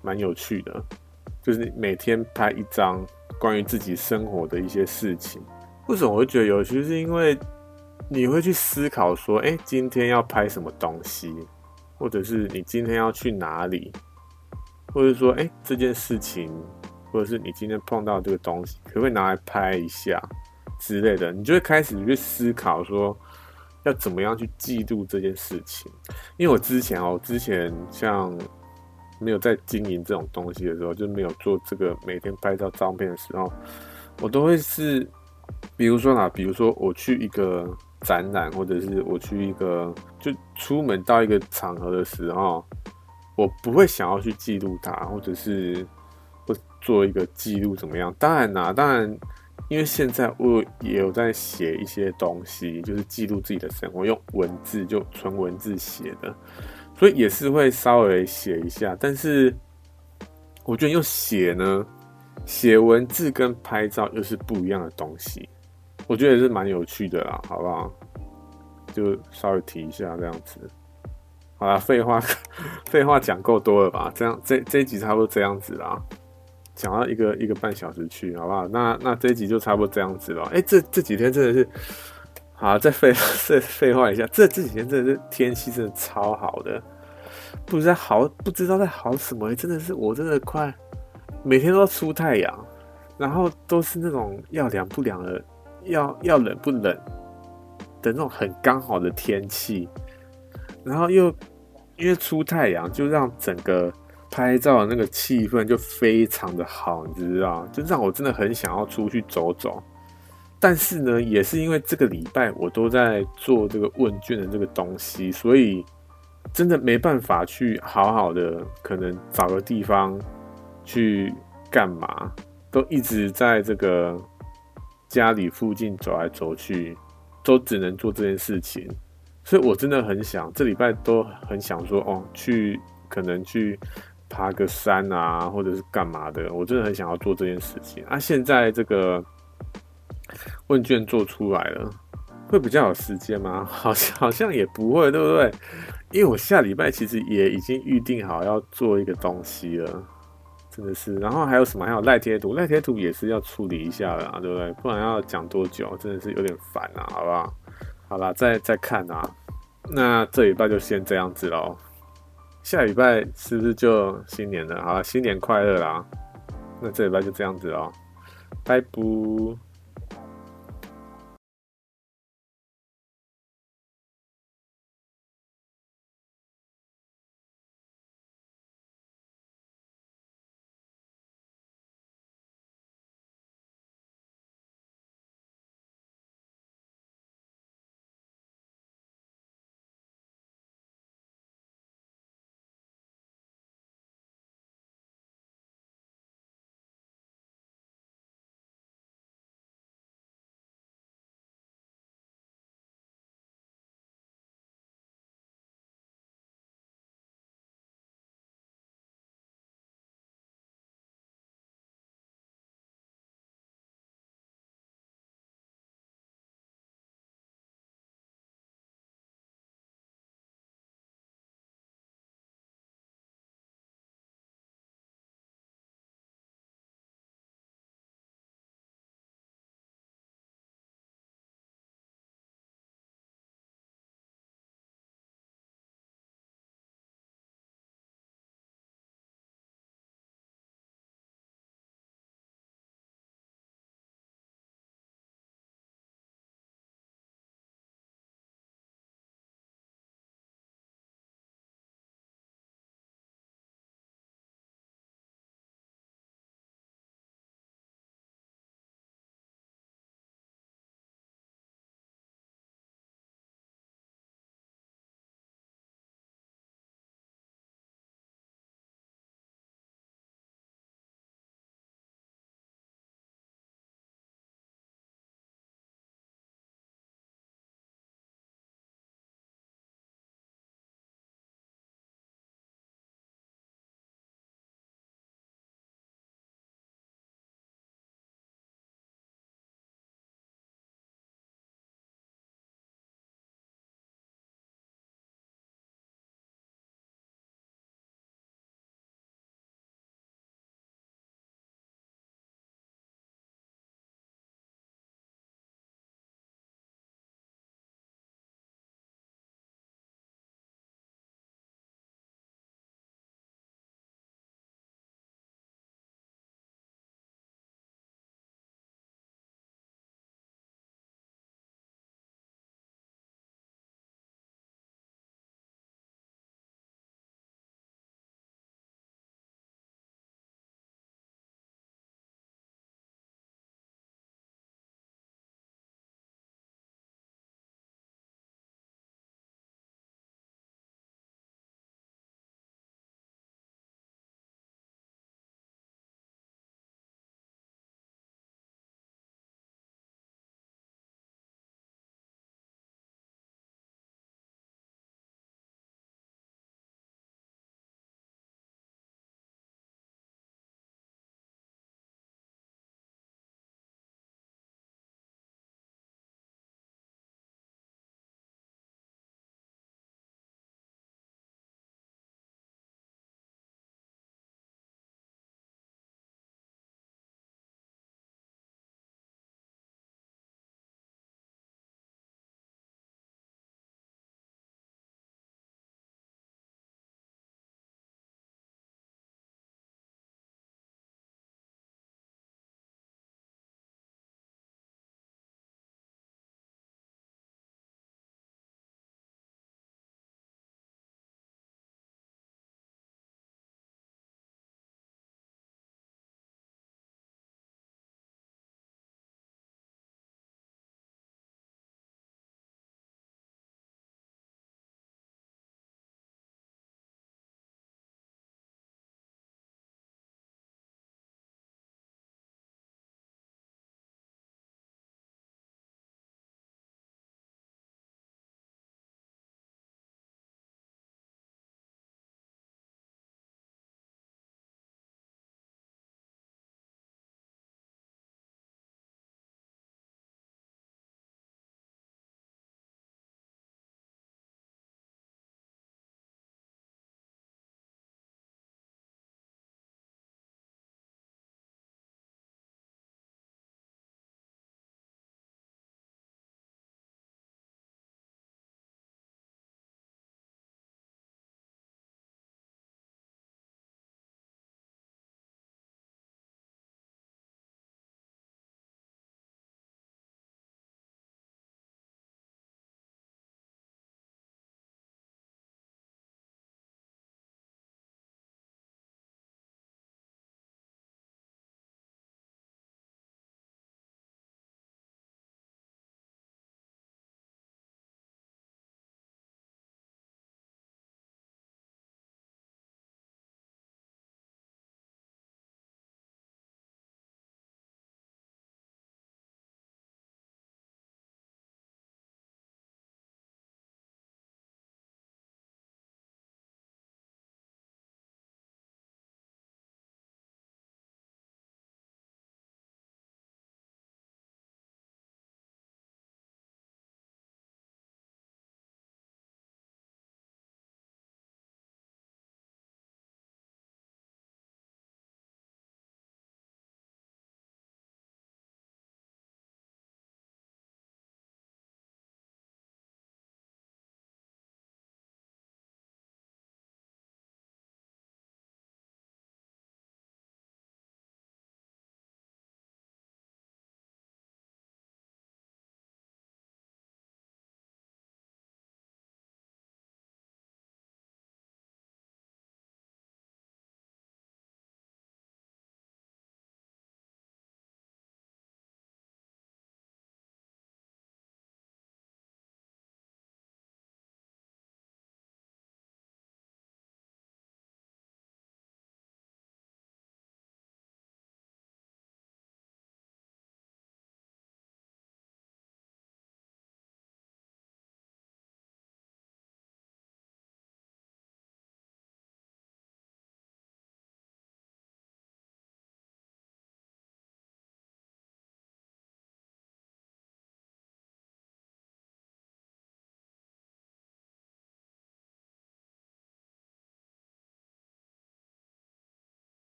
蛮有趣的，就是每天拍一张关于自己生活的一些事情。为什么我会觉得有趣？是因为你会去思考说，哎，今天要拍什么东西？或者是你今天要去哪里，或者说，哎，这件事情，或者是你今天碰到这个东西，可不可以拿来拍一下之类的？你就会开始去思考说，要怎么样去记录这件事情。因为我之前哦，之前像没有在经营这种东西的时候，就没有做这个每天拍照照片的时候，我都会是，比如说啊，比如说我去一个。展览，或者是我去一个，就出门到一个场合的时候，我不会想要去记录它，或者是会做一个记录怎么样？当然啦、当然，因为现在我也有在写一些东西，就是记录自己的生活，用文字就纯文字写的，所以也是会稍微写一下。但是我觉得用写呢，写文字跟拍照又是不一样的东西。我觉得也是蛮有趣的啦，好不好？就稍微提一下这样子。好啦，废话，[laughs] 废话讲够多了吧？这样这这一集差不多这样子啦，讲到一个一个半小时去，好不好？那那这一集就差不多这样子了。哎、这这几天真的是，好，再废 [laughs] 再废话一下，这这几天真的是天气真的超好的，不知道好不知道在好什么，真的是我真的快每天都出太阳，然后都是那种要凉不凉的。要要冷不冷的那种很刚好的天气，然后又因为出太阳，就让整个拍照的那个气氛就非常的好，你知道？就让我真的很想要出去走走。但是呢，也是因为这个礼拜我都在做这个问卷的这个东西，所以真的没办法去好好的可能找个地方去干嘛，都一直在这个。家里附近走来走去，都只能做这件事情，所以我真的很想这礼拜都很想说哦，去可能去爬个山啊，或者是干嘛的，我真的很想要做这件事情啊。现在这个问卷做出来了，会比较有时间吗？[laughs] 好像好像也不会，对不对？因为我下礼拜其实也已经预定好要做一个东西了。真的是，然后还有什么？还有赖贴图，赖贴图也是要处理一下的啊，对不对？不然要讲多久？真的是有点烦啊，好不好？好啦，再再看啊。那这礼拜就先这样子喽。下礼拜是不是就新年了？好了，新年快乐啦！那这礼拜就这样子哦，拜拜。